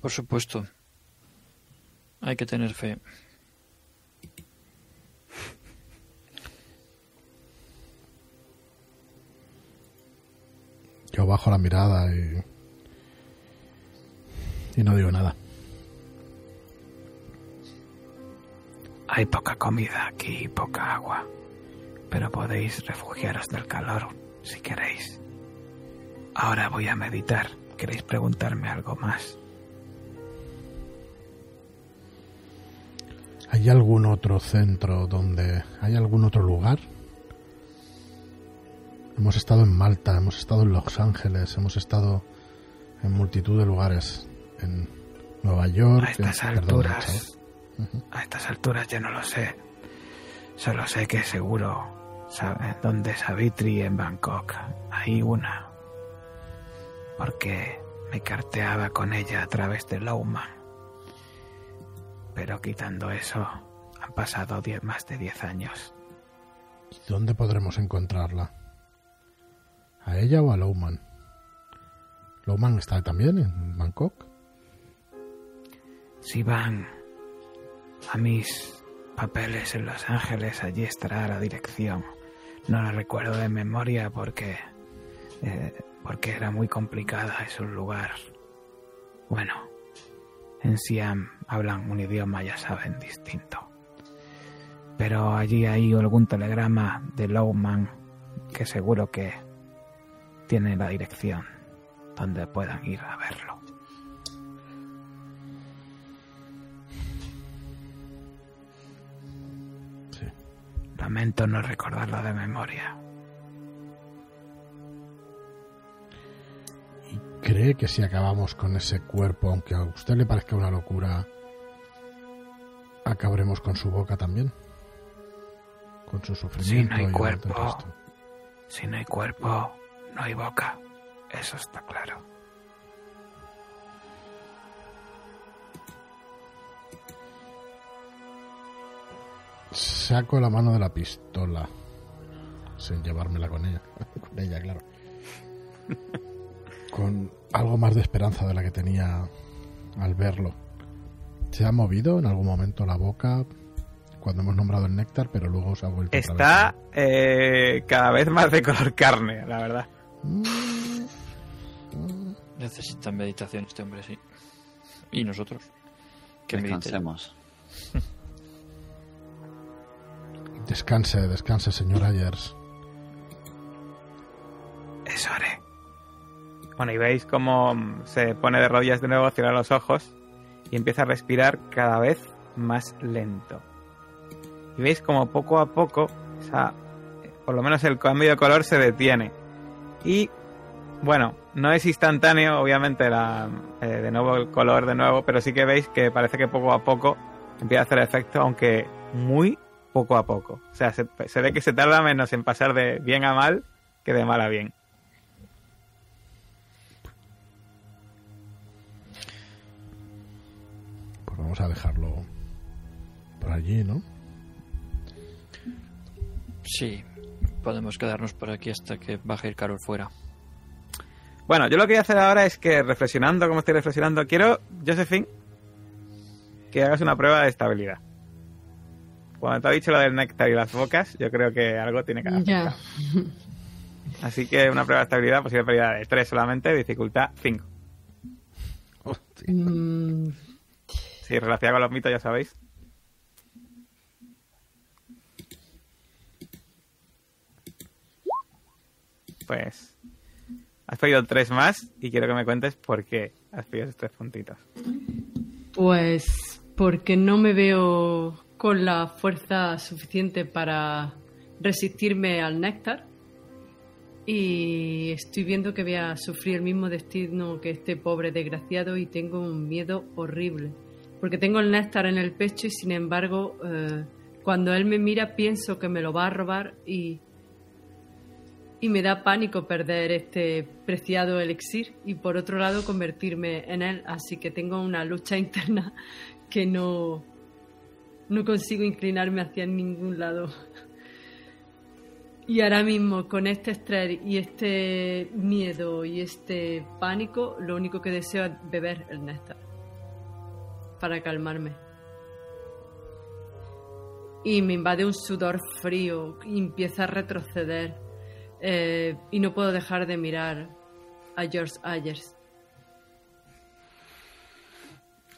Por supuesto. Hay que tener fe. Yo bajo la mirada y. y no digo nada. Hay poca comida aquí y poca agua, pero podéis refugiaros del calor si queréis. Ahora voy a meditar. ¿Queréis preguntarme algo más? ¿Hay algún otro centro donde. ¿Hay algún otro lugar? Hemos estado en Malta, hemos estado en Los Ángeles, hemos estado en multitud de lugares. En Nueva York. A estas en- perdón, a estas alturas ya no lo sé. Solo sé que seguro sabe dónde es Savitri en Bangkok. Hay una. Porque me carteaba con ella a través de Lowman. Pero quitando eso, han pasado diez- más de 10 años. ¿Y dónde podremos encontrarla? ¿A ella o a Lowman? ¿Lowman está también en Bangkok? Si van a mis papeles en Los Ángeles, allí estará la dirección. No la recuerdo de memoria porque eh, porque era muy complicada, es un lugar. Bueno, en Siam hablan un idioma, ya saben, distinto. Pero allí hay algún telegrama de Lowman que seguro que tiene la dirección donde puedan ir a verlo. Lamento no recordarlo de memoria. ¿Cree que si acabamos con ese cuerpo, aunque a usted le parezca una locura, acabaremos con su boca también? Con su Si sufrimiento. no hay y cuerpo, si no hay cuerpo, no hay boca. Eso está claro. Saco la mano de la pistola. Sin llevármela con ella. con ella, claro. con algo más de esperanza de la que tenía al verlo. Se ha movido en algún momento la boca cuando hemos nombrado el néctar, pero luego se ha vuelto otra Está eh, cada vez más de color carne, la verdad. vez. Necesita meditación este hombre, sí. Y nosotros. Que. Descansemos. Descanse, descanse, señor Ayers. Eso haré. Bueno, y veis cómo mm, se pone de rodillas de nuevo, cierra los ojos y empieza a respirar cada vez más lento. Y veis como poco a poco, esa- eh, por lo menos el cambio de color se detiene. Y bueno, no es instantáneo, obviamente, la, eh, de nuevo el color de nuevo, pero sí que veis que parece que poco a poco empieza a hacer efecto, aunque muy poco a poco. O sea, se, se ve que se tarda menos en pasar de bien a mal que de mal a bien. Pues vamos a dejarlo por allí, ¿no? Sí, podemos quedarnos por aquí hasta que baje el calor fuera. Bueno, yo lo que voy a hacer ahora es que reflexionando, como estoy reflexionando, quiero, Josephine, que hagas una prueba de estabilidad. Cuando te ha dicho lo del néctar y las bocas, yo creo que algo tiene que haber. Ya. Así que una prueba de estabilidad, posible pérdida de 3 solamente, dificultad 5. Mm, Si relacionado con los mitos, ya sabéis. Pues has pedido 3 más y quiero que me cuentes por qué has pedido esos 3 puntitos. Pues porque no me veo con la fuerza suficiente para resistirme al néctar. Y estoy viendo que voy a sufrir el mismo destino que este pobre desgraciado y tengo un miedo horrible. Porque tengo el néctar en el pecho y sin embargo eh, cuando él me mira pienso que me lo va a robar y y me da pánico perder este preciado elixir y por otro lado convertirme en él, así que tengo una lucha interna que no no consigo inclinarme hacia ningún lado. Y ahora mismo con este estrés y este miedo y este pánico, lo único que deseo es beber el néctar para calmarme. Y me invade un sudor frío y empieza a retroceder eh, y no puedo dejar de mirar a George Ayers.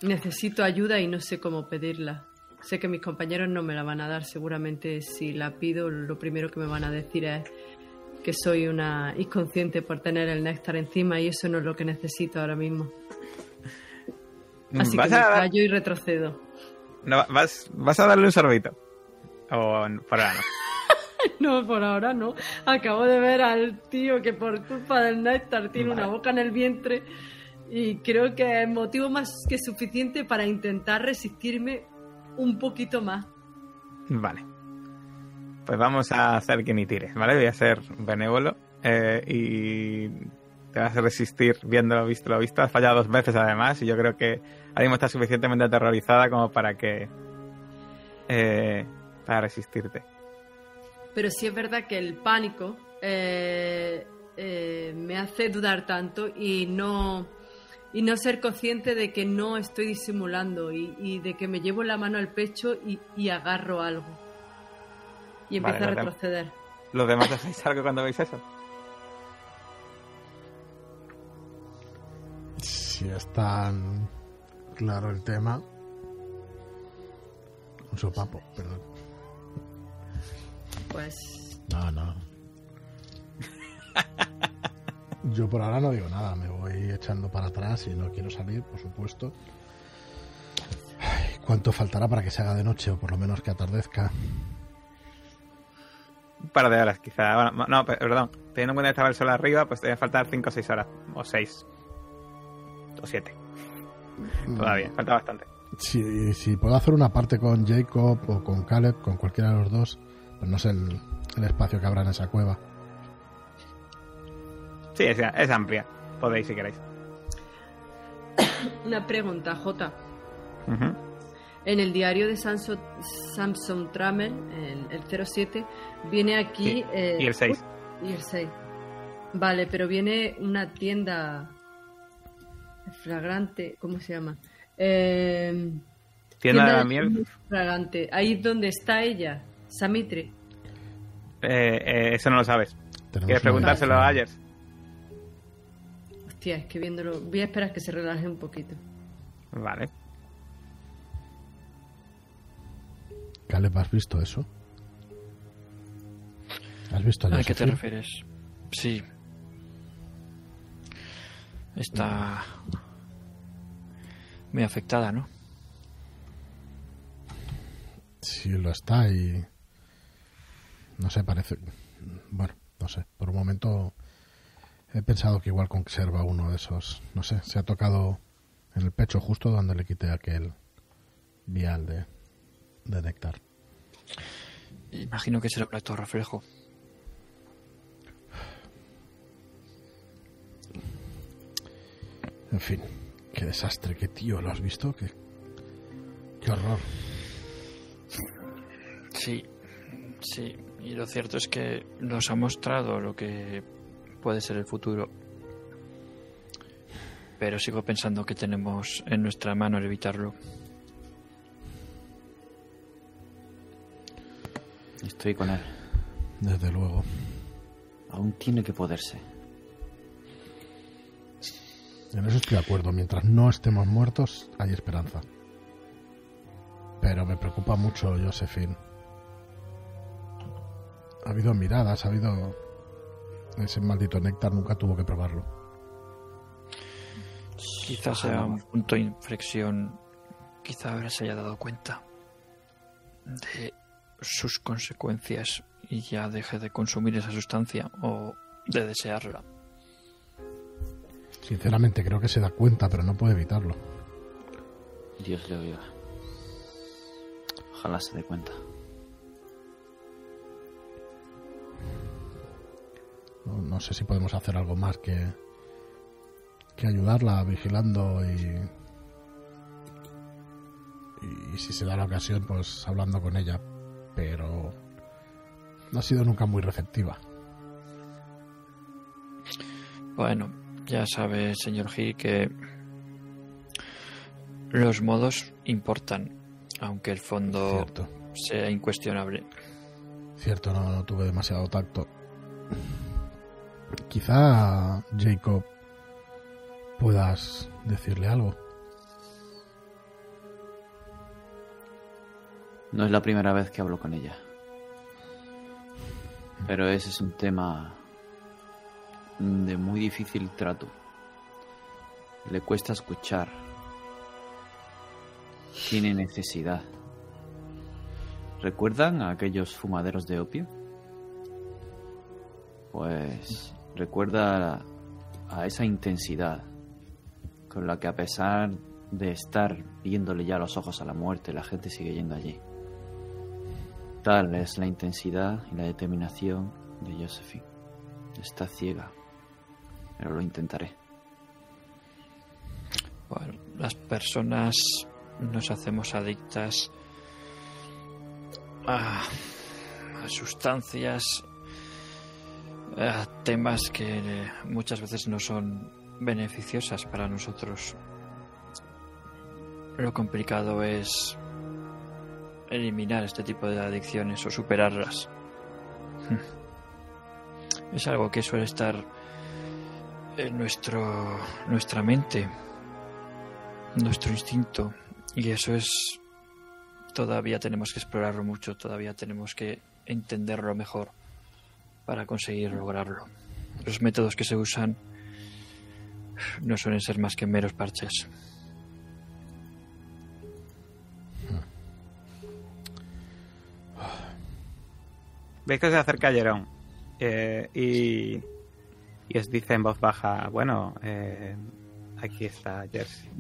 Necesito ayuda y no sé cómo pedirla. Sé que mis compañeros no me la van a dar. Seguramente si la pido, lo primero que me van a decir es que soy una inconsciente por tener el néctar encima y eso no es lo que necesito ahora mismo. Así que ¿Vas me a, callo y retrocedo. no, vas, vas a darle un sorbito? O por ahora no. No, por ahora no. Acabo de ver al tío que por culpa del néctar tiene una boca en el vientre y creo que es motivo más que suficiente para intentar resistirme un poquito más. Vale. Pues vamos a hacer que ni tires, ¿vale? Voy a ser benévolo eh, y te vas a resistir viendo lo visto lo visto. Has fallado dos veces además y yo creo que ahora mismo estás suficientemente aterrorizada como para que... eh, para resistirte. Pero sí es verdad que el pánico eh, eh, me hace dudar tanto y no y no ser consciente de que no estoy disimulando y, y de que me llevo la mano al pecho y, y agarro algo. Y empiezo Vale, a retroceder. ¿Los demás hacéis algo cuando veis eso? Si es tan claro el tema. Un sopapo, perdón. Pues No, no. Yo por ahora no digo nada, me voy echando para atrás y no quiero salir, por supuesto. Ay, ¿Cuánto faltará para que se haga de noche o por lo menos que atardezca? Un par de horas, quizá. Bueno, no, pe- perdón. Teniendo en cuenta que estaba el sol arriba, pues te deben faltar 5 o 6 horas. O 6. O 7. Todavía. Falta bastante. Si, si puedo hacer una parte con Jacob o con Caleb, con cualquiera de los dos, pues no sé el, el espacio que habrá en esa cueva. Sí, es, es amplia. Podéis si queréis. una pregunta, Jota. Ujú. En el diario de Samson, Samson Trammell, el, el 07, viene aquí... Sí, eh, Y el 6. Y el 6. Vale, pero viene una tienda flagrante, ¿cómo se llama? Eh, Tienda de la miel. Fragante. Ahí es donde está ella, Samitri. Eh, eh, eso no lo sabes. ¿Quieres preguntárselo a. Ayers? Hostia, es que viéndolo. Voy a esperar que se relaje un poquito. Vale. Caleb, ¿has visto eso? ¿Has visto ¿A qué te refieres? Sí. Está muy afectada, ¿no? Sí, lo está y... No sé, parece... Bueno, no sé. Por un momento he pensado que igual conserva uno de esos... No sé, se ha tocado en el pecho justo donde le quité aquel vial de, de néctar. Imagino que será un acto reflejo. En fin, qué desastre, qué tío, ¿lo has visto? Qué, qué horror. Sí, sí. Y lo cierto es que nos ha mostrado lo que puede ser el futuro. Pero sigo pensando que tenemos en nuestra mano el evitarlo. Estoy con él. Desde luego. Aún tiene que poderse. En eso estoy de acuerdo. Mientras no estemos muertos, hay esperanza. Pero me preocupa mucho Josephine. Ha habido miradas, ha habido... Ese maldito néctar nunca tuvo que probarlo. Quizás sea un punto de inflexión. Quizá ahora se haya dado cuenta de sus consecuencias y ya deje de consumir esa sustancia o de desearla. Sinceramente creo que se da cuenta, pero no puede evitarlo. Dios le oiga. Ojalá se dé cuenta. No, no sé si podemos hacer algo más que, que ayudarla vigilando y, y si se da la ocasión, pues hablando con ella. Pero no ha sido nunca muy receptiva. Bueno, ya sabe, señor Gil, que los modos importan, aunque el fondo Cierto, sea incuestionable. cierto, no, no tuve demasiado tacto. Quizá, Jacob, puedas decirle algo. No es la primera vez que hablo con ella. Pero ese es un tema de muy difícil trato. Le cuesta escuchar. Tiene necesidad. ¿Recuerdan a aquellos fumaderos de opio? Pues recuerda a esa intensidad con la que a pesar de estar viéndole ya los ojos a la muerte, la gente sigue yendo allí. Tal es la intensidad y la determinación de Josephine. Está ciega, pero lo intentaré. Bueno, las personas nos hacemos adictas a, a sustancias, a temas que muchas veces no son beneficiosas para nosotros. Lo complicado es eliminar este tipo de adicciones o superarlas. Es algo que suele estar en nuestro, nuestra mente, nuestro instinto, y eso es todavía tenemos que explorarlo mucho, todavía tenemos que entenderlo mejor para conseguir lograrlo. Los métodos que se usan no suelen ser más que meros parches. Veis que se acerca Jerón eh, y, y os dice en voz baja, bueno, eh, aquí está Jersey.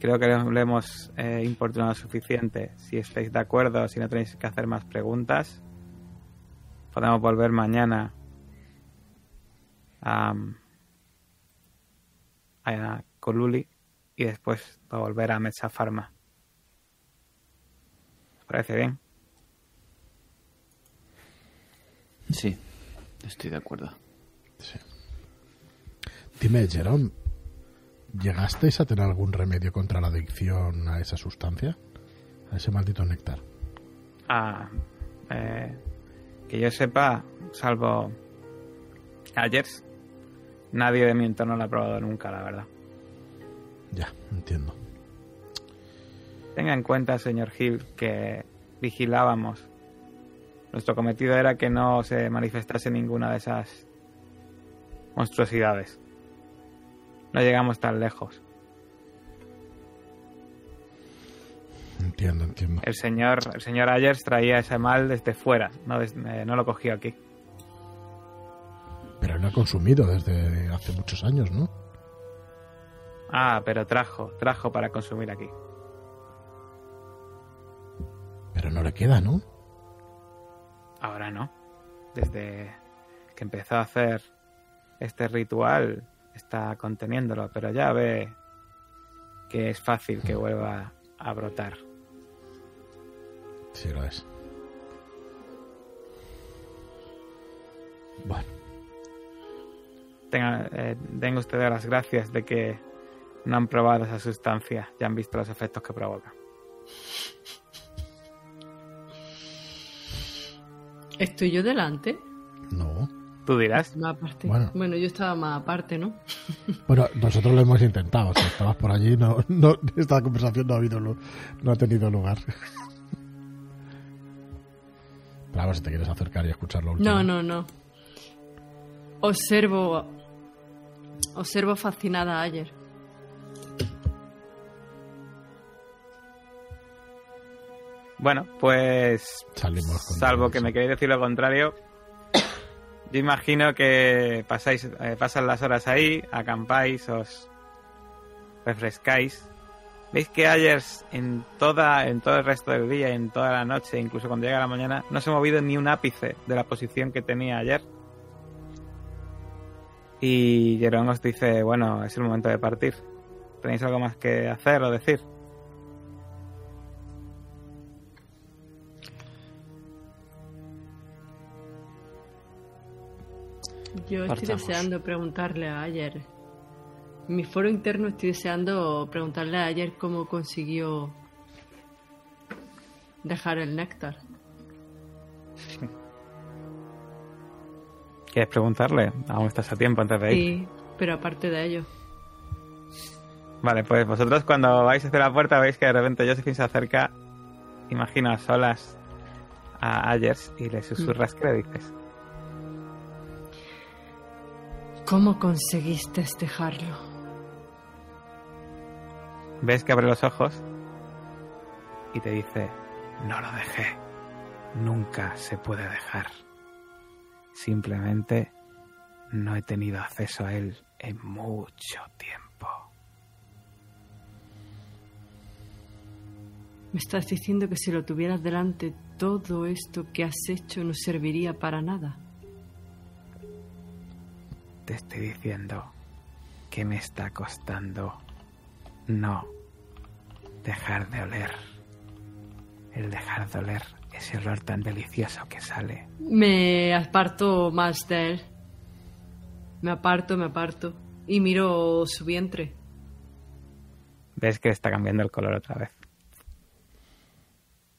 Creo que le hemos eh, importunado suficiente. Si estáis de acuerdo, si no tenéis que hacer más preguntas, podemos volver mañana a, a Coluli y después a volver a Mecha Pharma. ¿Os parece bien? Sí, estoy de acuerdo. Sí. Dime, Jerón, ¿llegasteis a tener algún remedio contra la adicción a esa sustancia? A ese maldito néctar. Ah, eh, que yo sepa, salvo ayer, nadie de mi entorno lo ha probado nunca, la verdad. Ya, entiendo. Tenga en cuenta, señor Hill, que vigilábamos. Nuestro cometido era que no se manifestase ninguna de esas monstruosidades. No llegamos tan lejos. Entiendo, entiendo. El señor, el señor Ayers traía ese mal desde fuera, no, eh, no lo cogió aquí. Pero él lo ha consumido desde hace muchos años, ¿no? Ah, pero trajo, trajo para consumir aquí. Pero no le queda, ¿no? Ahora no. Desde que empezó a hacer este ritual, está conteniéndolo, pero ya ve que es fácil que vuelva a brotar. Sí, lo es. Bueno, Tenga, eh, den ustedes las gracias de que no han probado esa sustancia, ya han visto los efectos que provoca. ¿Estoy yo delante? no. Tú dirás, Más aparte. Bueno. Bueno. yo estaba más aparte, ¿no? Bueno, nosotros lo hemos intentado. Si estabas por allí, no, no, esta conversación no ha habido, no ha tenido lugar. Si te quieres acercar y escuchar lo último. No, no, no. Observo. Observo fascinada a ayer. bueno, pues Salimos con salvo que me queréis decir lo contrario, yo imagino que pasáis, eh, pasan las horas ahí, acampáis, os refrescáis. Veis que Ayers en toda, en todo el resto del día, en toda la noche, incluso cuando llega la mañana, no se ha movido ni un ápice de la posición que tenía ayer. Y Jerón os dice, bueno, es el momento de partir. ¿Tenéis algo más que hacer o decir? Yo estoy Partamos. deseando preguntarle a ayer. Mi foro interno estoy deseando preguntarle a ayer cómo consiguió dejar el néctar. ¿Quieres preguntarle? Aún estás a tiempo antes de ir. Sí, pero aparte de ello. Vale, pues vosotros cuando vais hacia la puerta veis que de repente Josephine se acerca, imagino a solas a Ayers y le susurras qué le dices. ¿Cómo conseguiste dejarlo? Ves que abre los ojos y te dice, no lo dejé, nunca se puede dejar. Simplemente no he tenido acceso a él en mucho tiempo. Me estás diciendo que si lo tuvieras delante, todo esto que has hecho no serviría para nada. Te estoy diciendo que me está costando no dejar de oler. El dejar de oler ese olor tan delicioso que sale. Me aparto más de él. Me aparto, me aparto. y miro su vientre. Ves que está cambiando el color otra vez.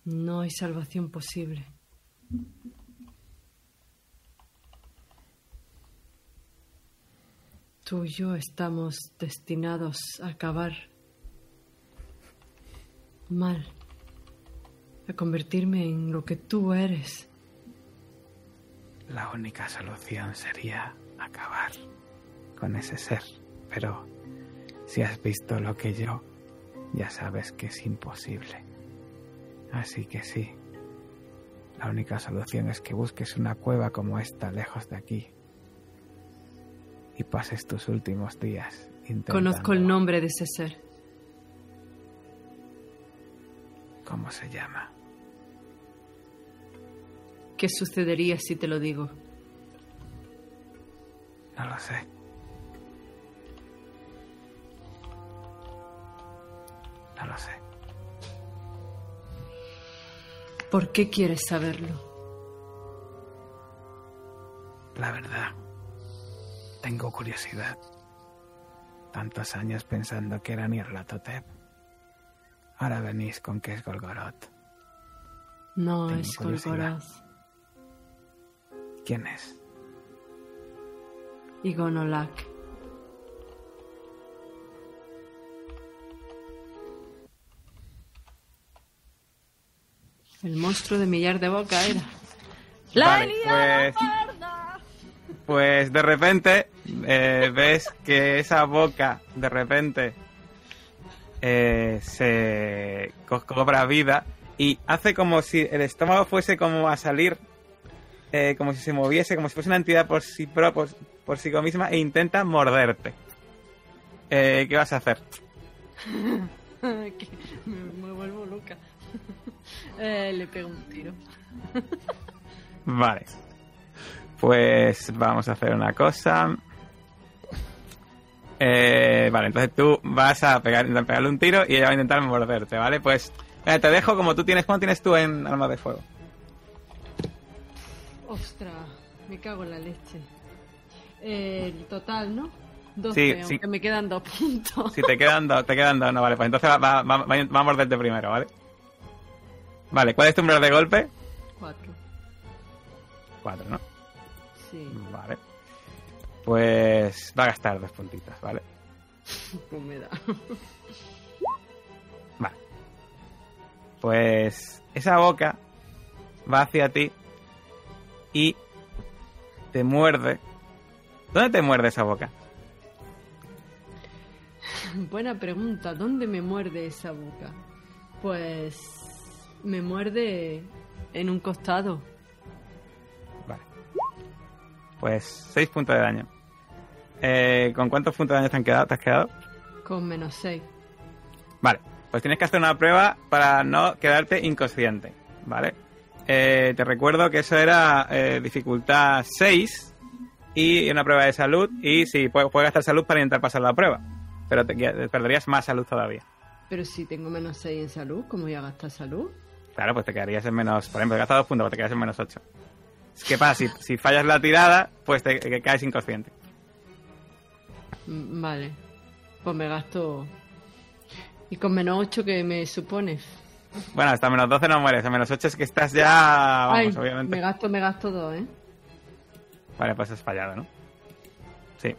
No hay salvación posible. Tú y yo estamos destinados a acabar mal, a convertirme en lo que tú eres. La única solución sería acabar con ese ser. Pero si has visto lo que yo, ya sabes que es imposible. Así que sí, la única solución es que busques una cueva como esta lejos de aquí y pases tus últimos días intentando... Conozco el nombre de ese ser. ¿Cómo se llama? ¿Qué sucedería si te lo digo? No lo sé. No lo sé. ¿Por qué quieres saberlo? La verdad, tengo curiosidad. Tantos años pensando que era Nirlatotep. Ahora venís con que es Golgoroth. No Tengo es. Golgoroth. ¿Quién es? Y Gonolak. El monstruo de millar de boca era. Vale, pues, pues de repente eh, ves que esa boca de repente eh, se co- cobra vida y hace como si el estómago fuese como a salir, eh, como si se moviese, como si fuese una entidad por sí, pro- por, por sí misma e intenta morderte. Eh, ¿Qué vas a hacer? Me, me vuelvo loca. Le pego un tiro. Vale. Pues vamos a hacer una cosa. Eh, vale, entonces tú vas a pegar, pegarle un tiro y ella va a intentar morderte, ¿vale? Pues eh, te dejo como tú tienes. ¿Cuánto tienes tú en arma de fuego? Ostras, me cago en la leche. Eh, total, ¿no? 12, Sí, aunque sí. me quedan dos puntos. Si te quedan dos, te quedan dos, no, vale. Pues entonces va, va, va- va- va a morderte primero, ¿vale? Vale, ¿cuál es tu número de golpe? Cuatro. Cuatro, ¿no? Sí, Vale. Pues va a gastar dos puntitos, ¿vale? pues me da. Vale. Pues esa boca va hacia ti y te muerde. ¿Dónde te muerde esa boca? Buena pregunta. ¿Dónde me muerde esa boca? Pues me muerde en un costado. Vale. Pues seis puntos de daño. Eh, ¿Con cuántos puntos de daño te, han quedado, te has quedado? Con menos 6. Vale. Pues tienes que hacer una prueba para no quedarte inconsciente. ¿Vale? Eh, te recuerdo que eso era eh, dificultad 6 y una prueba de salud. Y sí, puedes, puedes gastar salud para intentar pasar la prueba. Pero te, perderías más salud todavía. Pero si tengo menos 6 en salud, ¿cómo voy a gastar salud? Claro, pues te quedarías en menos. Por ejemplo, gastas dos puntos, pues te quedas en menos 8. ¿Qué pasa? Si, si fallas la tirada, pues te caes inconsciente. Mm, Vale. Pues me gasto. ¿Y con menos 8 que me supone? Bueno, hasta menos 12 no mueres, a menos 8 es que estás ya. Vamos, Ay, obviamente. me gasto, me gasto 2, ¿eh? Vale, pues has fallado, ¿no? Sí,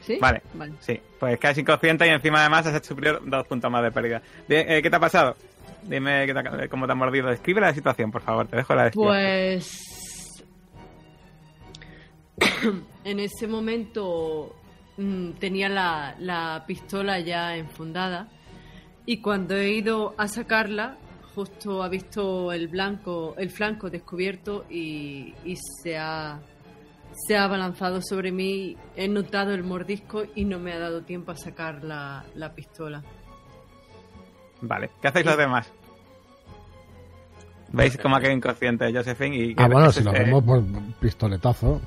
¿Sí? Vale. Vale. sí. Pues caes inconsciente y encima además has sufrido dos puntos más de pérdida. Di- eh, ¿Qué te ha pasado? Dime qué te ha- cómo te han mordido. Describe la situación, por favor, te dejo la descripción. Pues. en ese momento mm, tenía la, la pistola ya enfundada. Y cuando he ido a sacarla, justo ha visto el blanco, el flanco descubierto y, y se ha se ha abalanzado sobre mí. He notado el mordisco y no me ha dado tiempo a sacar la, la pistola. Vale, ¿qué hacéis los demás? ¿Veis cómo ha quedado inconsciente Josephine? Y Ah, bueno, si lo eh, vemos por pistoletazo,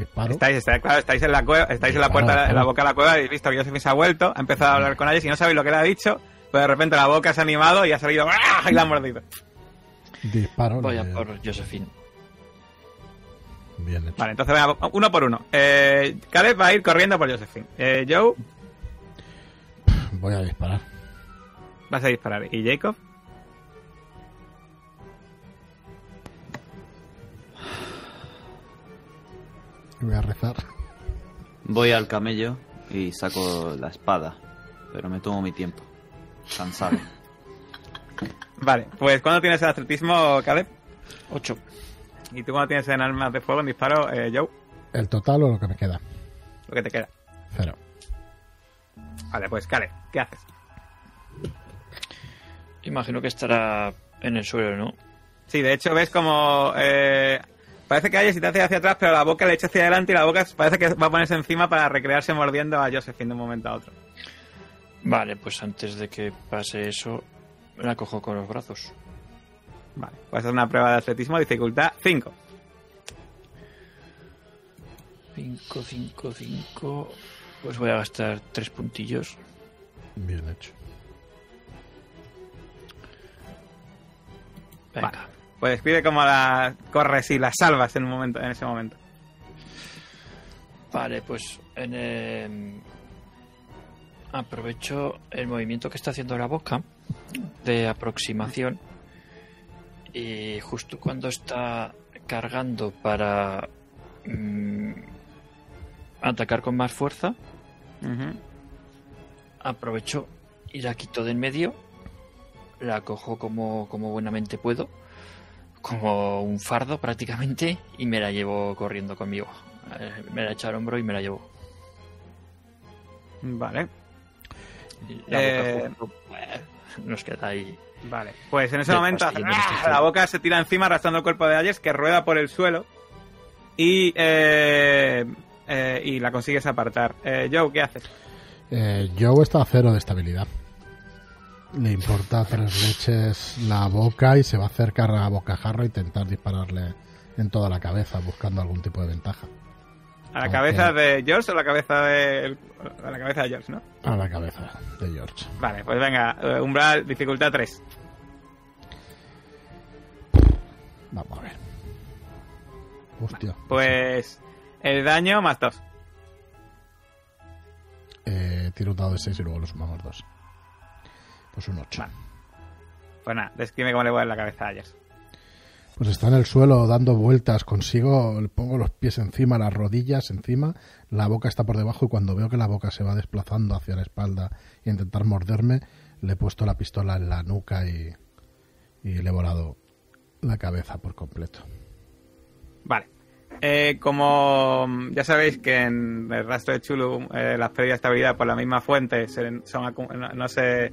disparo. Estáis, estáis, claro, estáis en la cueva, estáis en la puerta, en la boca de la cueva, habéis visto que Josephine se ha vuelto, ha empezado a hablar con ellos y no sabéis lo que le ha dicho, pero de repente la boca se ha animado y ha salido ¡ah! y la ha mordido. Disparo. Voy a por Josephine. Bien hecho. Vale, entonces venga, uno por uno. Eh, Caleb va a ir corriendo por Josephine. Eh, Joe, Voy a disparar. vas a disparar. ¿Y Jacob? Y voy a rezar. Voy al camello y saco la espada, pero me tomo mi tiempo. Cansado. Vale, pues ¿cuándo tienes el atletismo, Caleb? 8. ¿Y tú cuándo tienes en armas de fuego en disparo, eh, Joe? ¿El total o lo que me queda? Lo que te queda. Cero. Vale, pues Caleb, ¿qué haces? Imagino que estará en el suelo, ¿no? Sí, de hecho ves como... eh, parece que hay si te hace hacia atrás, pero la boca le echa hacia adelante y la boca parece que va a ponerse encima para recrearse mordiendo a Josephine de un momento a otro. Vale, pues antes de que pase eso, la cojo con los brazos. Vale, pues es una prueba de atletismo, dificultad 5. 5, 5, 5. Pues voy a gastar tres puntillos. Bien hecho. Venga. Vale. Pues escribe como la corres y la salvas en un momento, en ese momento. Vale, pues en, eh, aprovecho el movimiento que está haciendo la boca de aproximación y justo cuando está cargando para mm, atacar con más fuerza, aprovecho y la quito de en medio, la cojo como, como buenamente puedo, como un fardo prácticamente, y me la llevo corriendo conmigo. Eh, Me la echo al hombro y me la llevo. Vale, Y la Eh, boca eh, nos queda ahí. vale. Pues en ese momento ¡ah! la boca se tira encima arrastrando el cuerpo de Ayers que rueda por el suelo y, eh, eh, y la consigues apartar. Eh, Joe, ¿qué haces? Eh, Joe está a cero de estabilidad. Le importa tres leches la boca y se va a acercar a bocajarro e intentar dispararle en toda la cabeza buscando algún tipo de ventaja. ¿A la cabeza de George o la cabeza de a la cabeza de George, no? A la cabeza de George. Vale, pues venga, eh, umbral, dificultad 3. Vamos a ver. Hostia. Pues el daño más 2. Eh, tiro un dado de 6 y luego lo sumamos dos. Pues un 8. Vale. Pues nada, describe cómo le voy en la cabeza a Ayers. Pues está en el suelo dando vueltas. Consigo, le pongo los pies encima, las rodillas encima, la boca está por debajo y cuando veo que la boca se va desplazando hacia la espalda e intentar morderme, le he puesto la pistola en la nuca y, y le he volado la cabeza por completo. Vale. Eh, como mm, ya sabéis que en el rastro de Chulu eh, las pérdidas de estabilidad por la misma fuente se- son, no, no se,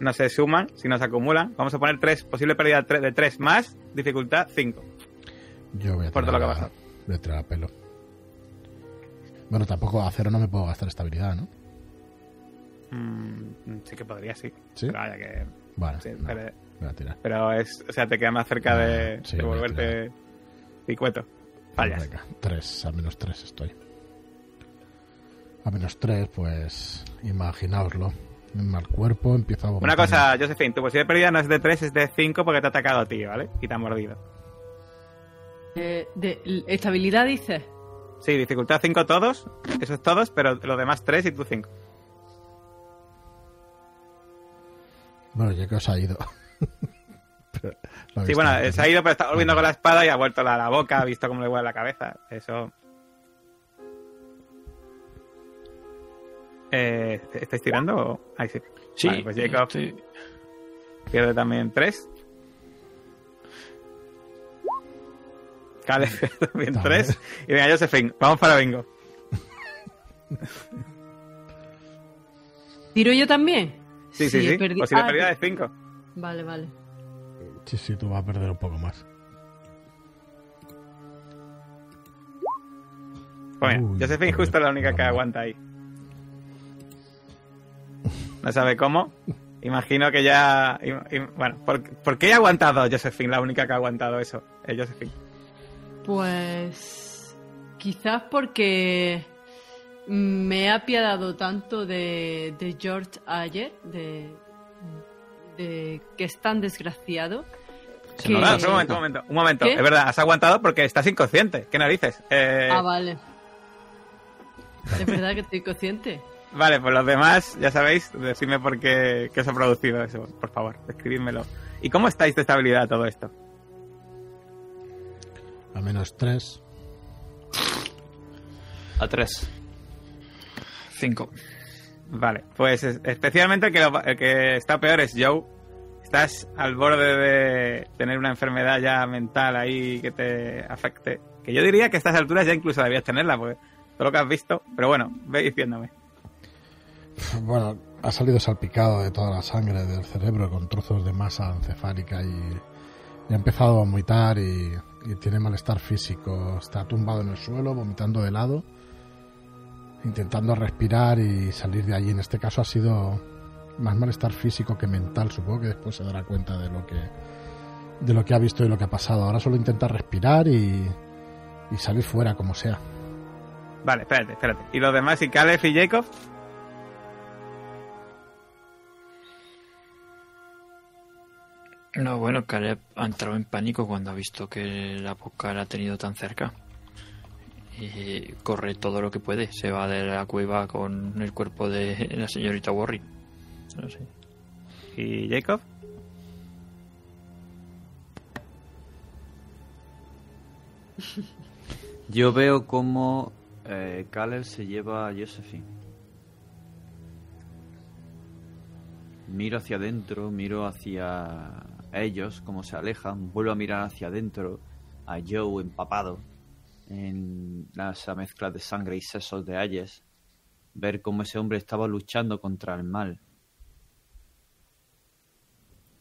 no se suman, sino se acumulan, vamos a poner tres, posible pérdida de 3 más, dificultad 5. Yo voy a Por todo tirar, lo que ha a- pasado. voy a tirar a pelo. Bueno, tampoco a cero no me puedo gastar estabilidad, ¿no? Mm, sí que podría, sí. ¿Sí? Pero vaya que... Vale, sí, no, pero, voy a tirar. pero es, o sea, te queda más cerca de, Ah, sí, de a volverte picueto. Fallas. Venga, tres, a menos tres estoy. A menos tres, pues imaginaoslo. Un mal cuerpo, empiezo a Una vomitar. cosa, Josephine, tu posible pérdida no es de 3, es de 5 porque te ha atacado a ti, ¿vale? Y te ha mordido. Eh, de, ¿Estabilidad dices? Sí, dificultad 5 todos, eso es todos, pero los demás 3 y tú 5. Bueno, ya que os ha ido. Sí, bueno, se ha ido, pero está volviendo con la espada y ha vuelto la, la boca, ha visto cómo le huele la cabeza. Eso. Eh, ¿Estáis tirando o.? Ahí sí. Sí, Vale, pues Jacob pierde también 3. Caleb pierde también. 3. Y venga, Josephine, vamos para bingo. ¿Tiro yo también? Sí, sí, sí. he perdi- Posible Ah, pérdida de 5. Vale, vale. Sí, sí, tú vas a perder un poco más. Uy, Josephine justo es la única que aguanta ahí. No sabe cómo. Imagino que ya. Bueno, ¿por, por qué ha aguantado Josephine? La única que ha aguantado eso. Es Josephine. Pues quizás porque me he apiadado tanto de, de George ayer, de, de que es tan desgraciado, Se Eh, espera, un momento, un momento, un momento. Es verdad, has aguantado porque estás inconsciente. ¿Qué narices? Eh, Ah, vale. Es verdad que estoy consciente. Vale, pues los demás, ya sabéis, decidme por qué, qué os ha producido eso, por favor, describídmelo. ¿Y cómo estáis de estabilidad todo esto? A menos tres. A tres. Cinco. Vale, pues es- especialmente el que, lo- el que está peor es Joe. Estás al borde de tener una enfermedad ya mental ahí que te afecte. Que yo diría que a estas alturas ya incluso debías tenerla, porque todo lo que has visto. Pero bueno, ve diciéndome. Bueno, ha salido salpicado de toda la sangre del cerebro con trozos de masa encefálica y, ha empezado a vomitar y tiene malestar físico. Está tumbado en el suelo, vomitando de lado, intentando respirar y salir de allí. En este caso ha sido más malestar físico que mental. Supongo que después se dará cuenta de lo que de lo que ha visto y lo que ha pasado. Ahora solo intenta respirar y, y salir fuera como sea. Vale, espérate, espérate. ¿Y los demás? ¿Y Caleb y Jacob? No, bueno, Caleb ha entrado en pánico cuando ha visto que la boca la ha tenido tan cerca. Y corre todo lo que puede. Se va de la cueva con el cuerpo de la señorita Warren. No sé. ¿Y Jacob? Yo veo cómo eh, se lleva a Josephine. Miro hacia adentro, miro hacia ellos, cómo se alejan, vuelvo a mirar hacia adentro, a Joe empapado en esa mezcla de sangre y sesos de Ayes, ver cómo ese hombre estaba luchando contra el mal.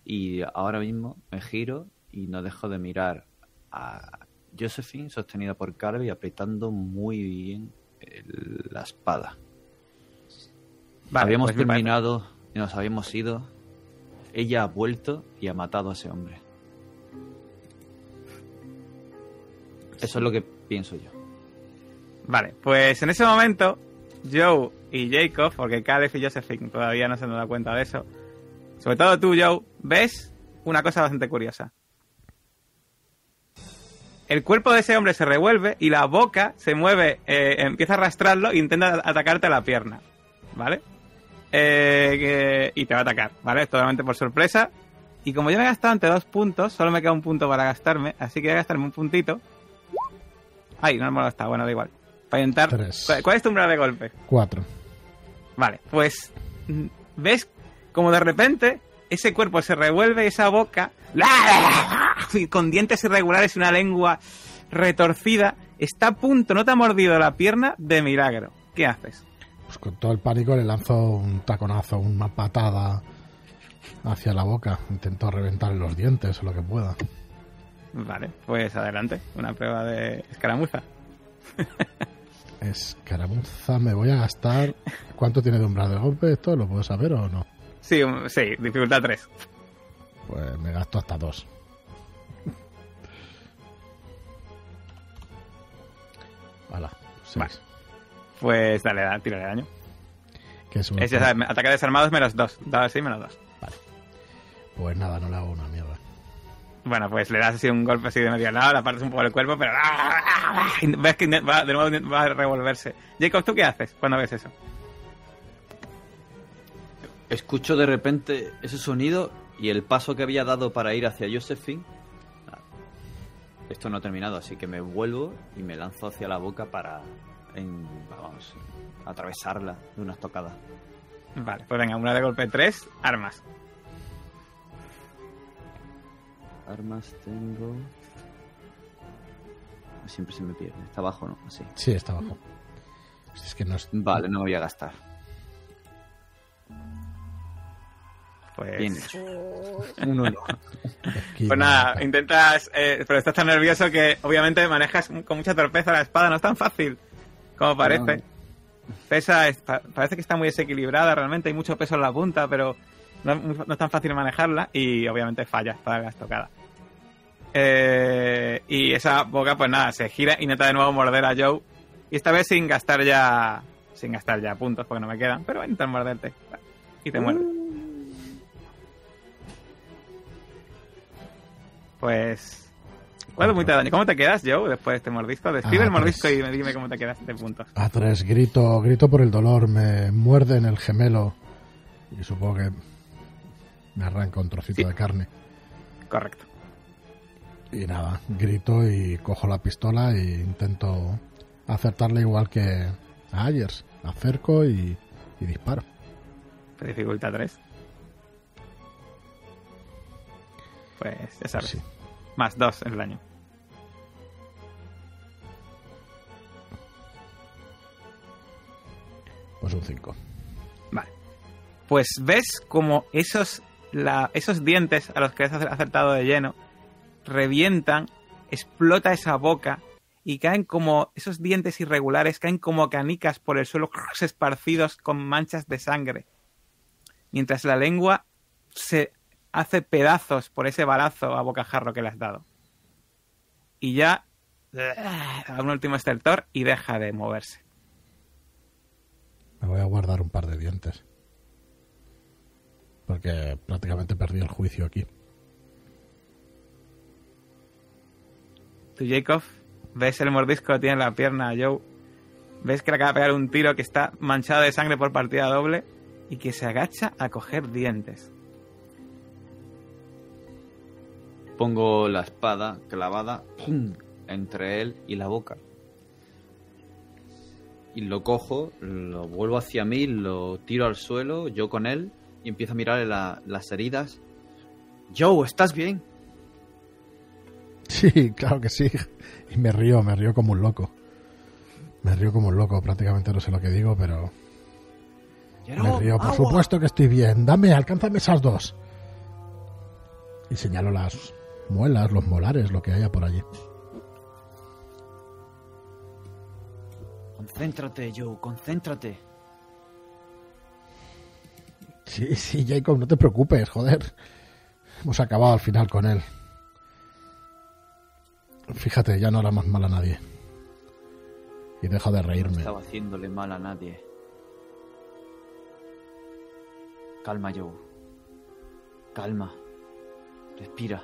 Y ahora mismo me giro y no dejo de mirar a Josephine sostenida por Caleb y apretando muy bien el- la espada. Vale, habíamos pues terminado y nos habíamos ido. Ella ha vuelto y ha matado a ese hombre. Eso es lo que pienso yo. Vale, pues en ese momento, Joe y Jacob, porque Caleb y Josephine todavía no se han dado cuenta de eso, sobre todo tú, Joe, ves una cosa bastante curiosa. El cuerpo de ese hombre se revuelve y la boca se mueve, eh, empieza a arrastrarlo e intenta atacarte a la pierna, ¿vale? Eh, y te va a atacar, ¿vale? Totalmente por sorpresa. Y como yo me he gastado ante dos puntos, solo me queda un punto para gastarme, así que voy a gastarme un puntito. Ay, no me gastado, bueno, da igual. Para intentar... Tres. ¿Cuál, es tu umbral de golpe? Cuatro. Vale, pues ves como de repente ese cuerpo se revuelve, esa boca, y con dientes irregulares y una lengua retorcida, está a punto, no te ha mordido la pierna de milagro. ¿Qué haces? Pues con todo el pánico le lanzo un taconazo, una patada hacia la boca. Intento reventar los dientes o lo que pueda. Vale, pues adelante, una prueba de escaramuza. Escaramuza, me voy a gastar. ¿Cuánto tiene de umbral de golpe esto? ¿Lo puedo saber o no? Sí, un- sí, dificultad 3. Pues me gasto hasta dos. Hala, seis. Vale. Pues dale, da, tírale daño. Que es un- es, ataque desarmado es menos 2, dado así menos 2. Pues nada, no le hago una mierda. Bueno, pues le das así un golpe así de medio lado, le apartas un poco el cuerpo, pero y ves que va, de nuevo va a revolverse. Jacob, ¿tú qué haces cuando ves eso? Escucho de repente ese sonido y el paso que había dado para ir hacia Josephine. Ah, Esto no ha terminado, así que me vuelvo y me lanzo hacia la boca para en- vamos, atravesarla de una estocada. Vale, pues venga, una de golpe 3, armas. Armas tengo. Siempre se me pierde. Está abajo, ¿no? Así. Sí, está abajo. Es que no es... Vale, no me voy a gastar. Pues, Bien hecho. Uno no. Aquí pues nada, intentas, eh, pero estás tan nervioso que obviamente manejas con mucha torpeza la espada, no es tan fácil como parece. Pesa, es- pa- parece que está muy desequilibrada realmente, hay mucho peso en la punta, pero no, es muy- no es tan fácil manejarla y obviamente fallas toda la estocada. Eh, y esa boca, pues nada, se gira y intenta de nuevo morder a Joe. Y esta vez sin gastar ya. Sin gastar ya puntos porque no me quedan. Pero va a intentar morderte. Y te muerde. pues... ¿Cuánto punto de daño? ¿Cómo te quedas, Joe, después de este mordisco? Describe Ah, el mordisco pues- y dime cómo te quedas de puntos. A tres, grito, grito por el dolor, me muerde en el gemelo y supongo que me arranca un trocito Sí. de carne. Correcto. Y nada, grito y cojo la pistola e intento acertarle igual que a Ayers. Acerco y, y disparo. Dificultad 3. Pues ya sabes. Sí. Más 2 en el daño. Pues un 5. Vale. Pues ves como esos, la- esos dientes a los que has acer- acertado de lleno revientan, explota esa boca y caen como esos dientes irregulares, caen como canicas por el suelo, esparcidos con manchas de sangre. Mientras la lengua se hace pedazos por ese balazo a bocajarro que le has dado. Y ya da un último estertor y deja de moverse. Me voy a guardar un par de dientes. Porque prácticamente perdí el juicio aquí. Tú, Jacob, ves el mordisco que tiene en la pierna a Joe. Ves que le acaba de pegar un tiro que está manchado de sangre por partida doble y que se agacha a coger dientes. Pongo la espada clavada ¡pum! entre él y la boca. Y lo cojo, lo vuelvo hacia mí, lo tiro al suelo, yo con él, y empiezo a mirarle la- las heridas. Joe, ¿estás bien? Sí, claro que sí. Y me río, me río como un loco. Me río como un loco, prácticamente no sé lo que digo, pero me río. Por supuesto que estoy bien. Dame, alcánzame esas dos. Y señalo las muelas, los molares, lo que haya por allí. Concéntrate, Joe, concéntrate. Sí, sí, Jacob, no te preocupes, joder. Hemos acabado al final con él. Fíjate, ya no hará más mal a nadie. Y dejo de No reírme. estaba haciéndole mal a nadie. Calma, Joe. Calma. Respira.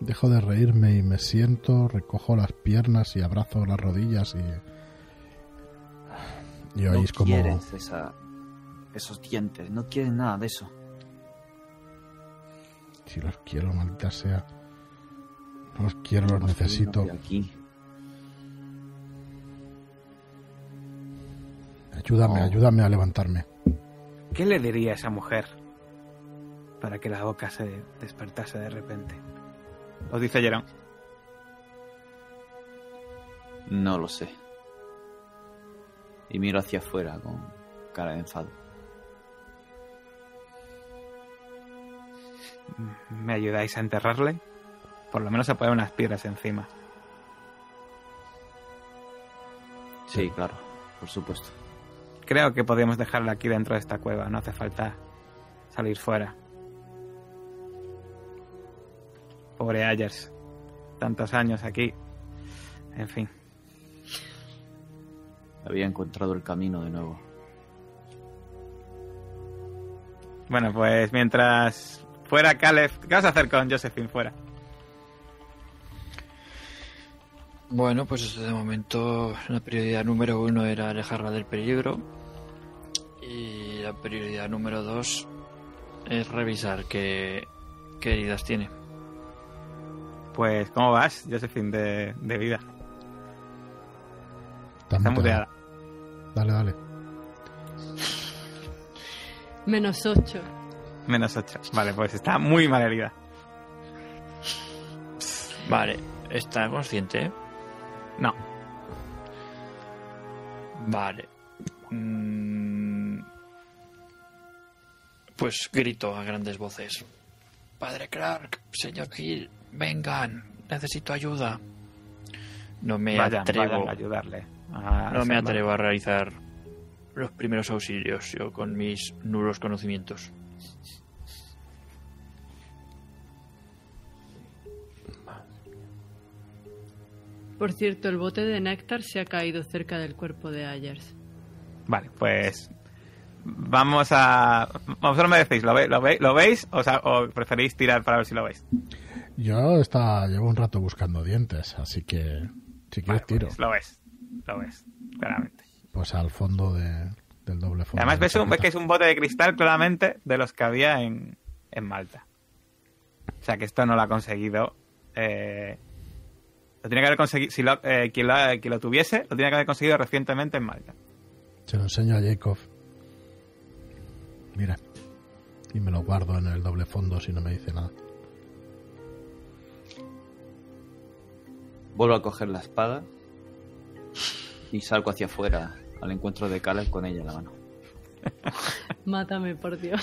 Dejo de reírme y me siento, recojo las piernas y abrazo las rodillas y... Y no oís como... quieres esa, esos dientes, no quieres nada de eso. Si los quiero, maldita sea. No los quiero, los necesito. aquí. Ayúdame, Oh. ayúdame a levantarme. ¿Qué le diría a esa mujer para que la boca se despertase de repente? Os dice Jerón. No lo sé. Y miro hacia afuera con cara de enfado. ¿Me ayudáis a enterrarle? Por lo menos a poner unas piedras encima. Sí, claro, por supuesto. Creo que podríamos dejarla aquí dentro de esta cueva. No hace falta salir fuera. Pobre Ayers. Tantos años aquí. En fin. Había encontrado el camino de nuevo. Bueno, pues mientras fuera Caleb... ¿Qué vas a hacer con Josephine fuera? Bueno, pues de momento la prioridad número uno era alejarla del peligro. Y la prioridad número dos es revisar qué, qué heridas tiene. Pues, ¿cómo vas, Josephine, de, de vida? Está Está muteada. muteada. Dale, dale. Menos 8. Menos 8. Vale, pues está muy mal herida. Vale, ¿está consciente? No. Vale. Mm, Pues grito a grandes voces. Padre Clark, señor Hill, vengan, necesito ayuda. No me vayan, atrevo. vayan a ayudarle. a No me atrevo a realizar los primeros auxilios yo con mis nulos conocimientos. Por cierto, el bote de néctar se ha caído cerca del cuerpo de Ayers. Vale, pues vamos a... Vosotros me decís, ¿lo, ve- lo, ve- ¿lo veis o, sea, o preferís tirar para ver si lo veis? Yo está, llevo un rato buscando dientes, así que si quieres Vale, tiro. pues lo ves, lo ves, claramente. Pues al fondo de- del doble fondo. Además de ves, un- ves chaqueta. que es un bote de cristal claramente de los que había en, en Malta. O sea que esto no lo ha conseguido. eh, lo tiene que haber conseguido. Si lo, eh, quien, lo, quien lo tuviese, lo tiene que haber conseguido recientemente en Malta. Se lo enseño a Jacob. Mira. Y me lo guardo en el doble fondo si no me dice nada. Vuelvo a coger la espada y salgo hacia afuera al encuentro de Caleb con ella en la mano. Mátame, por Dios.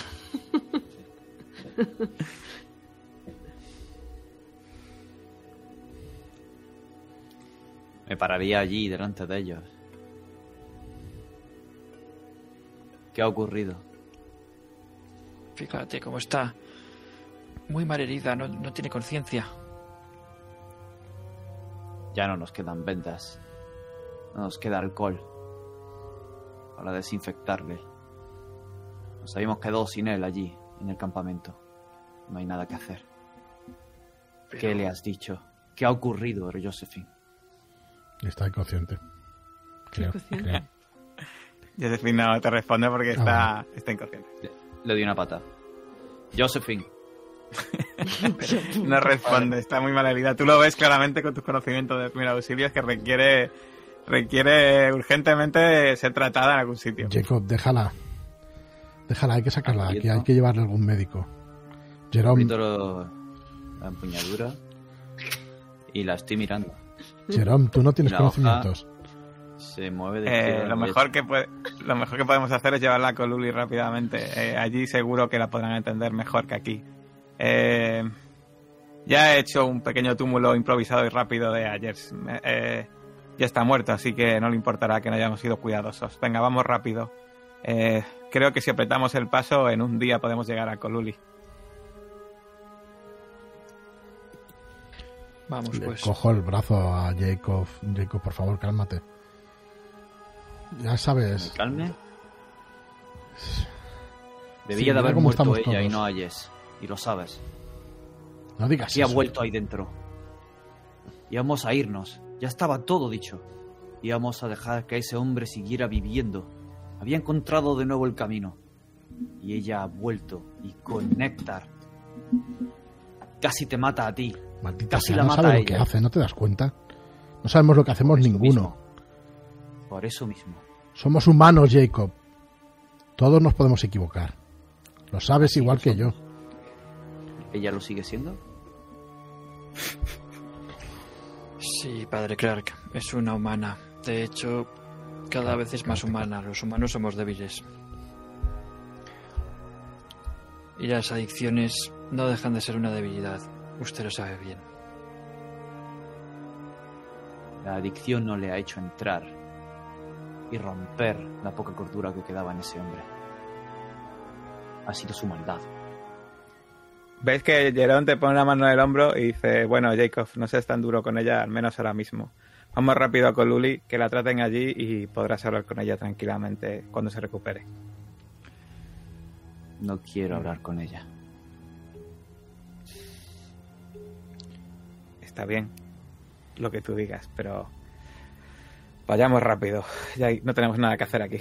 Me pararía allí delante de ellos. ¿Qué ha ocurrido? Fíjate cómo está. Muy mal herida, no, no tiene conciencia. Ya no nos quedan vendas. No nos queda alcohol para desinfectarle. Nos habíamos quedado sin él allí, en el campamento. No hay nada que hacer. ¿Qué Pero- le has dicho? ¿Qué ha ocurrido, Josephine? Está inconsciente. Creo, creo. Josephine no te responde porque está, Ah. está inconsciente. Le, le doy una pata. Josephine, No responde, está muy mal herida. Tú lo ves claramente con tus conocimientos de primeros auxilios que requiere requiere urgentemente ser tratada en algún sitio. Jacob, déjala. Déjala, hay que sacarla de aquí, hay que llevarle a algún médico. Jerome, lo- la empuñadura y la estoy mirando. Jerome, tú no tienes La conocimientos. Se mueve de Eh, lo, derecha. mejor que puede- lo mejor que podemos hacer es llevarla con Luli rápidamente. Eh, allí seguro que la podrán entender mejor que aquí. Eh, ya he hecho un pequeño túmulo improvisado y rápido de ayer. Ya está muerto, así que no le importará que no hayamos sido cuidadosos. Venga, vamos rápido. Eh, creo que si apretamos el paso, en un día podemos llegar a Coluli. Vamos, Le pues. cojo el brazo a Jacob. Jacob, por favor, cálmate. Ya sabes, ¿Me calme? Debía de haber muerto ella y no Ayes. Y lo sabes. no digas Sí ha eso. vuelto ahí dentro. Íbamos a irnos. Ya estaba todo dicho. Íbamos a dejar que ese hombre siguiera viviendo. Había encontrado de nuevo el camino. Y ella ha vuelto. Y con Néctar. Casi te mata a ti. Maldita Casi sea, la no mata sabe a lo que ella. hace, ¿no te das cuenta? No sabemos lo que hacemos Por ninguno. mismo. Por eso mismo. Somos humanos, Jacob. Todos nos podemos equivocar. Lo sabes igual que yo. ¿Ella lo sigue siendo? Sí, padre Clark, es una humana. De hecho, cada vez es más humana. Los humanos somos débiles. Y las adicciones no dejan de ser una debilidad. Usted lo sabe bien. La adicción no le ha hecho entrar y romper la poca cordura que quedaba en ese hombre. Ha sido su maldad. Ves que Jerón te pone la mano en el hombro y dice, bueno, Jacob, no seas tan duro con ella, al menos ahora mismo. Vamos rápido a Coluli, que la traten allí y podrás hablar con ella tranquilamente cuando se recupere. No quiero hablar con ella. Está bien, lo que tú digas, pero vayamos rápido. Ya no tenemos nada que hacer aquí.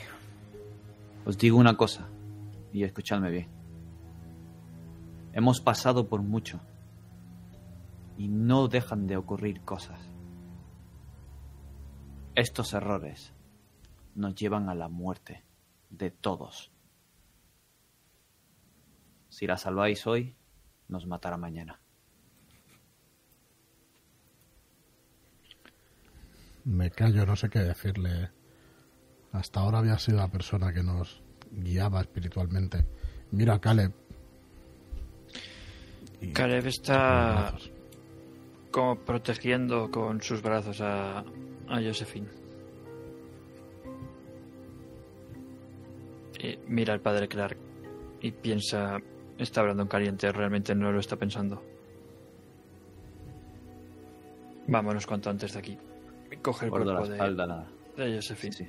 Os digo una cosa, y escuchadme bien. Hemos pasado por mucho, y no dejan de ocurrir cosas. Estos errores nos llevan a la muerte de todos. Si la salváis hoy, nos matará mañana. Me callo, no sé qué decirle. Hasta ahora había sido la persona que nos guiaba espiritualmente. Mira Caleb. Y- Caleb está como protegiendo con sus brazos a, a Josephine. Y mira al padre Clark y piensa, está hablando en caliente, realmente no lo está pensando. Vámonos cuanto antes de aquí. Coge el Guardo la cuerpo de, espalda. de Josephine. Sí.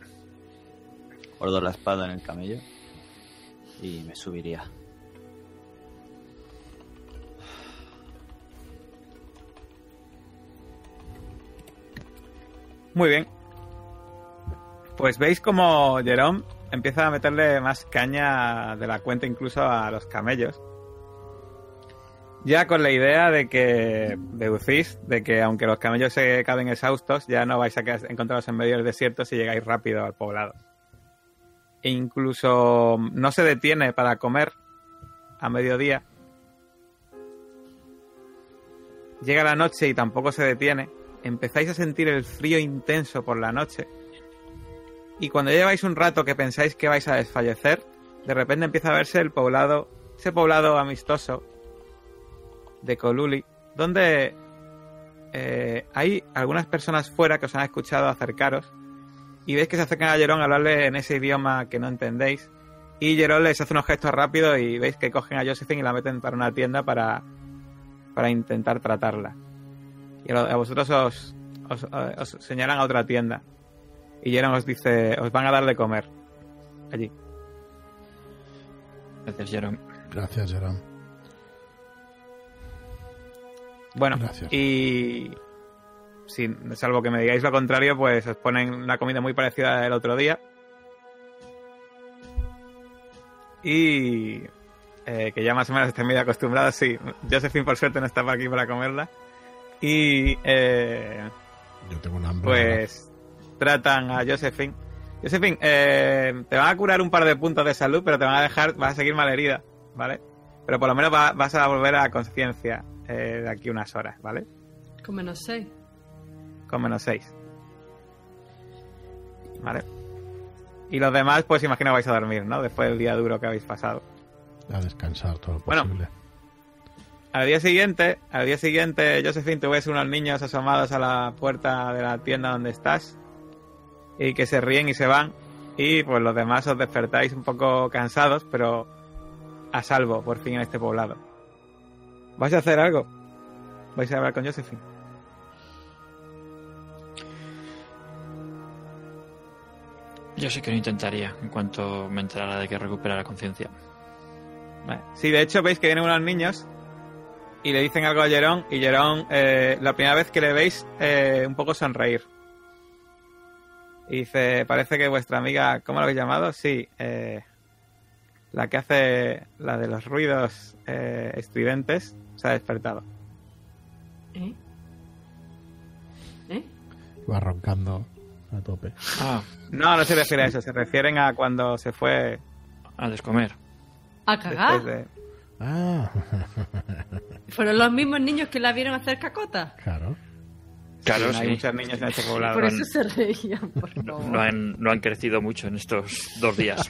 Guardo la espada en el camello y me subiría. Muy bien. Pues veis como Jerome empieza a meterle más caña de la cuenta incluso a los camellos. Ya con la idea de que deducís de que aunque los camellos se acaben exhaustos, ya no vais a encontraros en medio del desierto si llegáis rápido al poblado. E incluso no se detiene para comer a mediodía. Llega la noche y tampoco se detiene. Empezáis a sentir el frío intenso por la noche. Y cuando lleváis un rato que pensáis que vais a desfallecer, de repente empieza a verse el poblado, ese poblado amistoso de Coluli, donde eh, hay algunas personas fuera que os han escuchado acercaros y veis que se acercan a Jerón a hablarle en ese idioma que no entendéis. Y Jerón les hace unos gestos rápidos y veis que cogen a Josephine y la meten para una tienda para, para intentar tratarla. Y a, a vosotros os, os, os señalan a otra tienda. Y Jerón os dice, os van a dar de comer. Allí. Gracias, Jerome. Gracias, Jerome. Bueno, Gracias. y si, salvo que me digáis lo contrario, pues os ponen una comida muy parecida del otro día. Y eh, que ya más o menos estoy medio acostumbrado, sí. Josephine por suerte no estaba aquí para comerla. Y eh, Yo tengo un hambre. pues tratan a Josephine. Josephine, eh, te van a curar un par de puntos de salud, pero te van a dejar, vas a seguir malherida, ¿vale? Pero por lo menos va- vas a volver a conciencia eh, de aquí unas horas, ¿vale? Con menos 6. con menos 6. ¿Vale? Y los demás, pues imagino vais a dormir, ¿no? Después del día duro que habéis pasado. A descansar todo lo Bueno. posible. Al día siguiente, al día siguiente, Josephine, tú ves unos niños asomados a la puerta de la tienda donde estás y que se ríen y se van. Y pues los demás os despertáis un poco cansados, pero a salvo por fin en este poblado. ¿Vais a hacer algo? ¿Vais a hablar con Josephine? Yo sí que lo intentaría en cuanto me enterara de que recupera la conciencia. Vale. Sí, de hecho veis que vienen unos niños y le dicen algo a Jerón y Jerón, eh, la primera vez que le veis, eh, un poco sonreír. Y dice, parece que vuestra amiga, ¿cómo lo habéis llamado? Sí, eh, la que hace la de los ruidos eh, estridentes, se ha despertado. ¿Eh? ¿Eh? Va roncando a tope. Ah, No, no se refiere a eso, se refieren a cuando se fue a descomer. A cagar. de... Ah, Fueron los mismos niños que la vieron hacer cacota. claro. Claro, Sí, Hay sí. muchos niños en este poblado. Por eso se reían, por No, favor. no han, no han crecido mucho en estos dos días.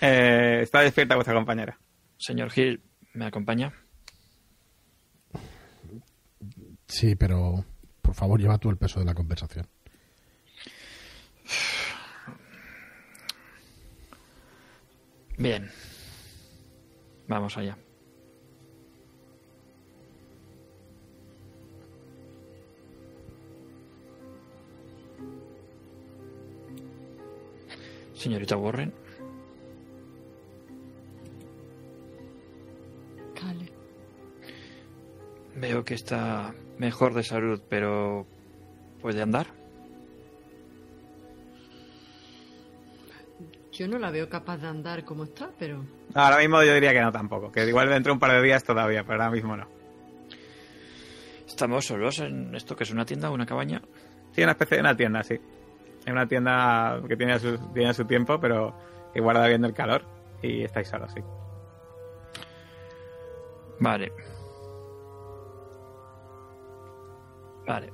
Eh, está despierta vuestra compañera. Señor Gil, ¿me acompaña? Sí, pero por favor lleva tú el peso de la conversación. Bien. Vamos allá. Señorita Warren, Cale. veo que está mejor de salud, pero ¿puede andar? Yo no la veo capaz de andar como está, pero... Ahora mismo yo diría que no tampoco, que igual dentro de un par de días todavía, pero ahora mismo no. ¿Estamos solos en esto que es una tienda, una cabaña? Sí, una especie de una tienda, sí. Es una tienda que tiene su, tiene su tiempo, pero que guarda bien el calor y estáis solos, sí. Vale. Vale.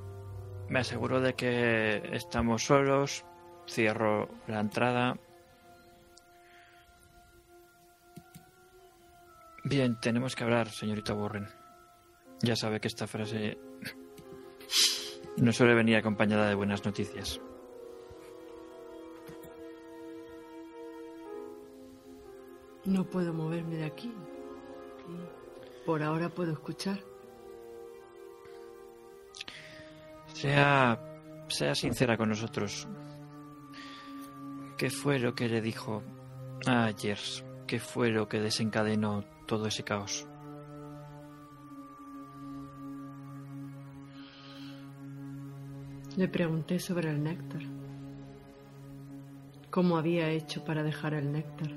Me aseguro de que estamos solos. Cierro la entrada. Bien, tenemos que hablar, señorita Warren. Ya sabe que esta frase no suele venir acompañada de buenas noticias. No puedo moverme de aquí. Por ahora puedo escuchar. Sea, sea sincera con nosotros. ¿Qué fue lo que le dijo a? ¿Qué fue lo que desencadenó todo ese caos? Le pregunté sobre el néctar. ¿Cómo había hecho para dejar el néctar?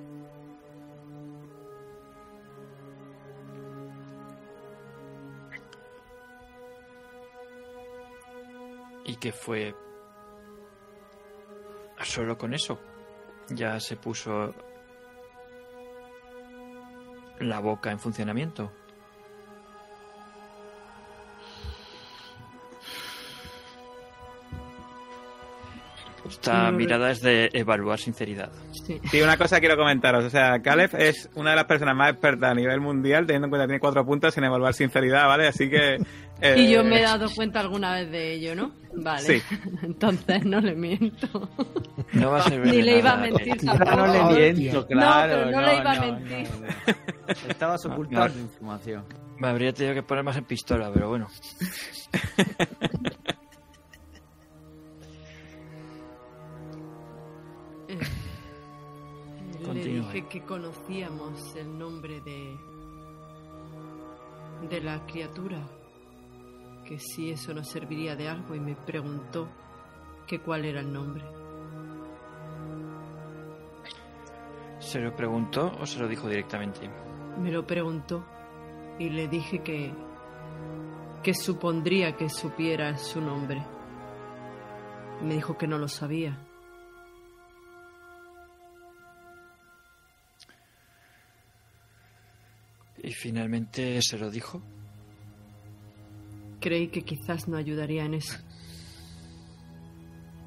¿Y qué fue? Solo con eso. Ya se puso la boca en funcionamiento. Esta No, mirada es de evaluar sinceridad. Sí. Sí, una cosa quiero comentaros. O sea, Caleb es una de las personas más expertas a nivel mundial, teniendo en cuenta que tiene cuatro puntos en evaluar sinceridad, ¿vale? Así que. eh, Y yo me he dado cuenta alguna vez de ello, ¿no? Vale. Sí. Entonces no le miento. No va a servir Ni le iba a mentir tampoco. no le miento, claro. pero no le iba a mentir. no. Estabas ocultando información. Me habría tenido que poner más en pistola, pero bueno. Eh, Le dije que conocíamos el nombre de. de la criatura. Que si eso nos serviría de algo y me preguntó que cuál era el nombre. ¿Se lo preguntó o se lo dijo directamente? Me lo preguntó y le dije que. que supondría que supiera su nombre. Me dijo que no lo sabía. ¿Y finalmente se lo dijo? Creí que quizás no ayudaría en eso.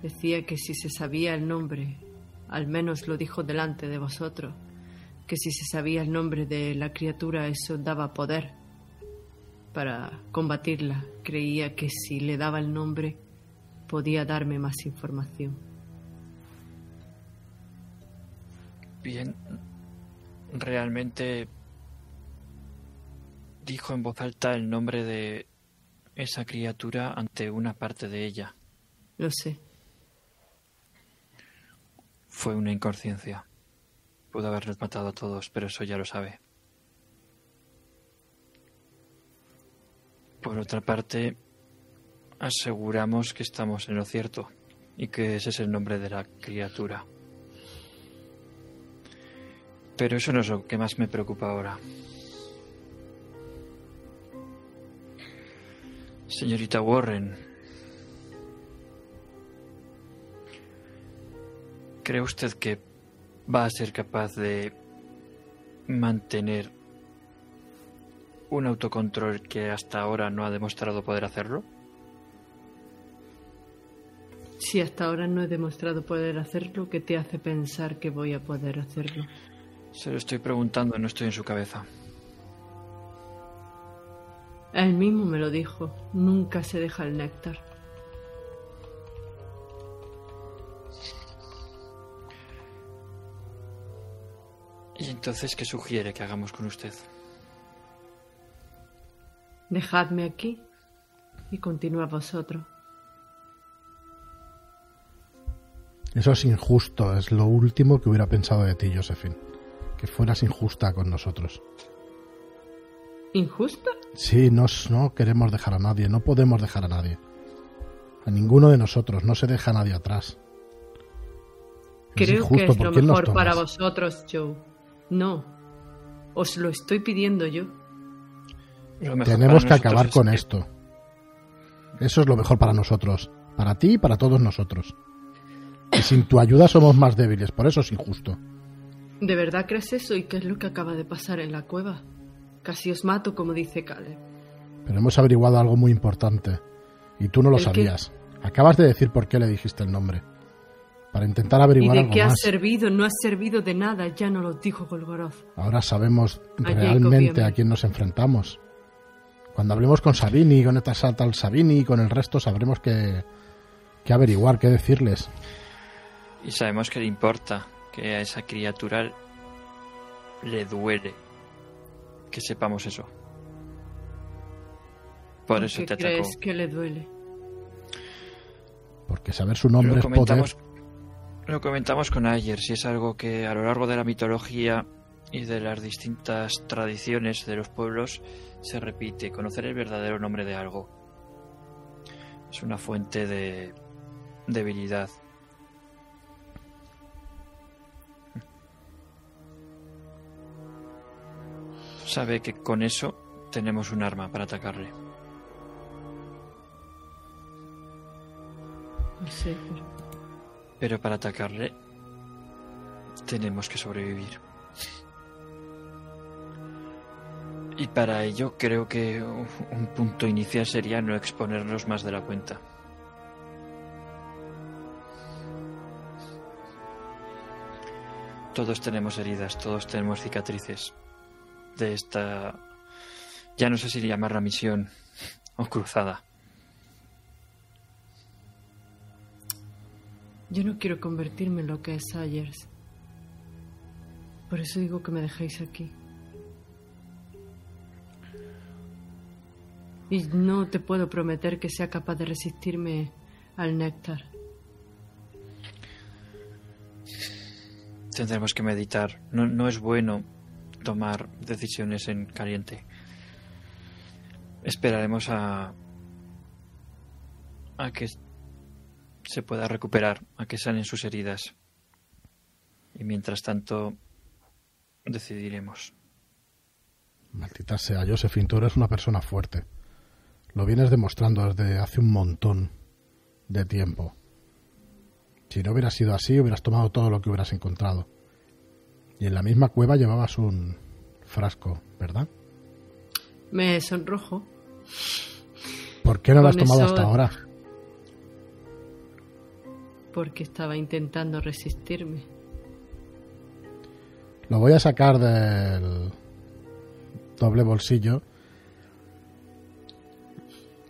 Decía que si se sabía el nombre, al menos lo dijo delante de vosotros, que si se sabía el nombre de la criatura eso daba poder para combatirla. Creía que si le daba el nombre podía darme más información. Bien, realmente dijo en voz alta el nombre de esa criatura ante una parte de ella. Lo sé. Fue una inconsciencia. Pudo habernos matado a todos, pero eso ya lo sabe. Por otra parte, aseguramos que estamos en lo cierto y que ese es el nombre de la criatura. Pero eso no es lo que más me preocupa ahora. Señorita Warren, ¿cree usted que va a ser capaz de mantener un autocontrol que hasta ahora no ha demostrado poder hacerlo? Si hasta ahora no he demostrado poder hacerlo, ¿qué te hace pensar que voy a poder hacerlo? Se lo estoy preguntando, no estoy en su cabeza. Él mismo me lo dijo. Nunca se deja el néctar. Entonces qué sugiere que hagamos con usted? Dejadme aquí y continúa vosotros. Eso es injusto, es lo último que hubiera pensado de ti, Josephine. Que fueras injusta con nosotros. ¿Injusta? Sí, no, no queremos dejar a nadie, no podemos dejar a nadie. A ninguno de nosotros, no se deja a nadie atrás. Es Creo que es ¿por lo mejor para vosotros, Joe. No. Os lo estoy pidiendo yo. Tenemos que acabar con es esto. Eso es lo mejor para nosotros. Para ti y para todos nosotros. Y sin tu ayuda somos más débiles, por eso es injusto. ¿De verdad crees eso? ¿Y qué es lo que acaba de pasar en la cueva? Casi os mato, como dice Caleb. Pero hemos averiguado algo muy importante. Y tú no lo sabías. Acabas de decir por qué le dijiste el nombre. Para intentar ¿Y averiguar de algo qué ha más. servido? No ha servido de nada, ya no lo dijo Golgoroth. Ahora sabemos A realmente y a quién nos enfrentamos. Cuando hablemos con Sabini, con esta tal Sabini y con el resto, sabremos qué, qué averiguar, qué decirles. Y sabemos que le importa, que a esa criatura le duele que sepamos eso. Por eso ¿Qué te atacó. crees que le duele? Porque saber su nombre es comentamos, poder. Lo comentamos con ayer, si es algo que a lo largo de la mitología y de las distintas tradiciones de los pueblos se repite, conocer el verdadero nombre de algo. Es una fuente de debilidad. Sabe que con eso tenemos un arma para atacarle. Sí, Pero para atacarle tenemos que sobrevivir. Y para ello creo que un punto inicial sería no exponernos más de la cuenta. Todos tenemos heridas, todos tenemos cicatrices de esta... Ya no sé si llamarla misión o cruzada. Yo no quiero convertirme en lo que es Sayers. Por eso digo que me dejéis aquí. Y no te puedo prometer que sea capaz de resistirme al néctar. Tendremos que meditar. No, no es bueno tomar decisiones en caliente. Esperaremos a a que se pueda recuperar, a que salen sus heridas. Y mientras tanto decidiremos. Maldita sea, Josephine, tú eres una persona fuerte. Lo vienes demostrando desde hace un montón de tiempo. Si no hubiera sido así, hubieras tomado todo lo que hubieras encontrado. Y en la misma cueva llevabas un frasco, ¿verdad? Me sonrojo. ¿Por qué no lo has tomado eso- hasta ahora? Porque estaba intentando resistirme. Lo voy a sacar del doble bolsillo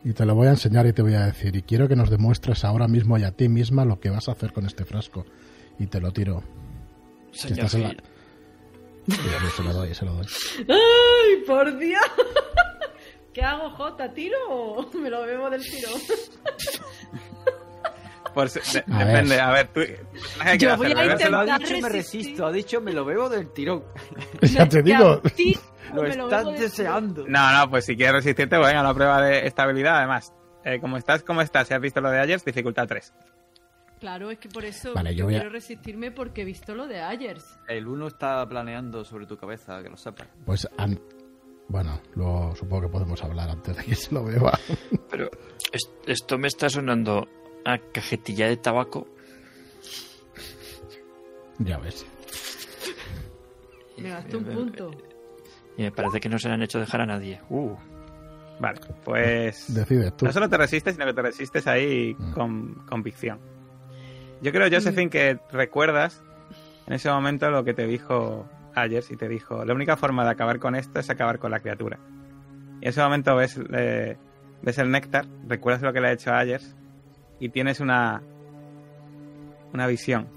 y te lo voy a enseñar y te voy a decir. Y quiero que nos demuestres ahora mismo y a ti misma lo que vas a hacer con este frasco. Y te lo tiro. Señor estás en la- se lo doy, se lo doy. ¡Ay, por Dios! ¿Qué hago, Jota? ¿Tiro o me lo bebo del tirón? Por si- de- A depende, ver. a ver, tú. ¿qué Yo voy a ¿Bebérselo? Lo ha intentar dicho, me resistir. resisto. Ha dicho, me lo bebo del tirón. ya te ¿Que digo. Lo me estás deseando. No, no, pues si quieres resistirte, pues venga, la prueba de estabilidad. Además, eh, como estás, como estás, si has visto lo de ayer, dificultad 3. Claro, es que por eso Vale, yo yo voy a- quiero resistirme porque he visto lo de Ayers. El uno está planeando sobre tu cabeza, que lo sepas. Pues, an- bueno, luego supongo que podemos hablar antes de que se lo beba. Pero es- esto me está sonando a cajetilla de tabaco. ya ves. Me gasto un punto. Y me parece que no se le han hecho dejar a nadie. Uh, Vale, pues. Decides tú. No solo te resistes, sino que te resistes ahí Mm. con convicción. Yo creo, Josephine, que recuerdas en ese momento lo que te dijo Ayers y te dijo: la única forma de acabar con esto es acabar con la criatura. Y en ese momento ves, eh, ves el néctar, recuerdas lo que le ha hecho a Ayers y tienes una, una visión.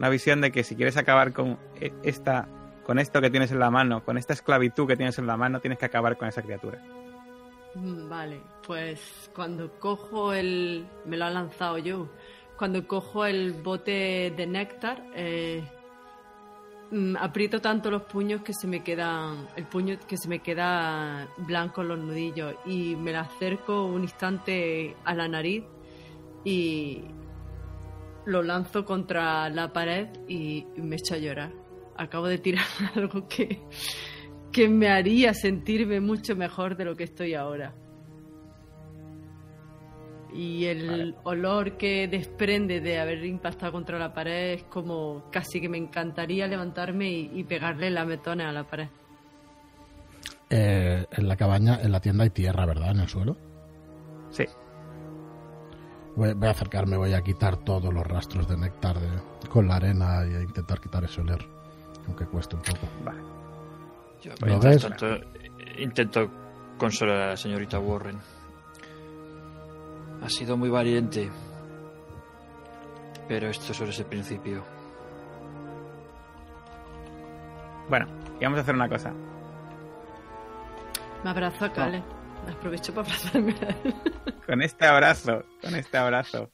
Una visión de que si quieres acabar con e- esta con esto que tienes en la mano, con esta esclavitud que tienes en la mano, tienes que acabar con esa criatura. Mm, Vale, pues cuando cojo el... Me lo ha lanzado yo. Cuando cojo el bote de néctar, eh, mm, aprieto tanto los puños que se me quedan... El puño que se me queda blanco en los nudillos y me la acerco un instante a la nariz y lo lanzo contra la pared y me echo a llorar. Acabo de tirar algo que que me haría sentirme mucho mejor de lo que estoy ahora. Y el olor que desprende de haber impactado contra la pared es como casi que me encantaría levantarme y, y pegarle lametones a la pared. Eh, en la cabaña, en la tienda hay tierra, ¿verdad? En el suelo. Sí. Voy, voy a acercarme, voy a quitar todos los rastros de néctar de- con la arena y a intentar quitar ese oler. Aunque cueste un poco. Vale. yo ¿Lo ves? tanto, intento consolar a la señorita Warren. Ha sido muy valiente. Pero esto solo es el principio. Bueno, y vamos a hacer una cosa. Me abrazo a Kale. Aprovecho para abrazarme. Con este abrazo, con este abrazo.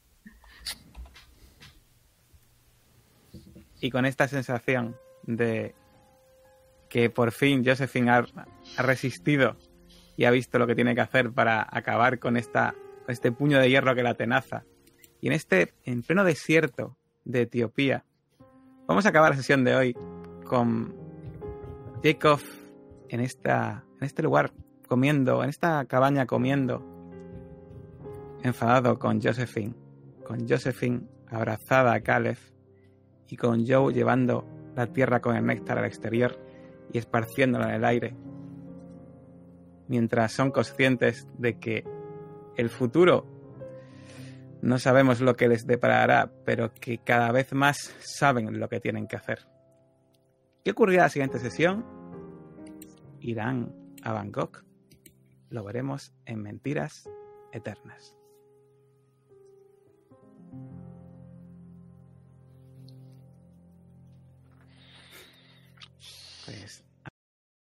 Y con esta sensación de que por fin Josephine ha, ha resistido y ha visto lo que tiene que hacer para acabar con esta este puño de hierro que la tenaza Y en este, en pleno desierto de Etiopía, vamos a acabar la sesión de hoy con Jacob en, esta, en este lugar comiendo, en esta cabaña comiendo, enfadado con Josephine, con Josephine abrazada a Caleb y con Joe llevando la tierra con el néctar al exterior y esparciéndola en el aire, mientras son conscientes de que el futuro no sabemos lo que les deparará, pero que cada vez más saben lo que tienen que hacer. ¿Qué ocurrirá la siguiente sesión? ¿Irán a Bangkok? Lo veremos en Mentiras Eternas. Pues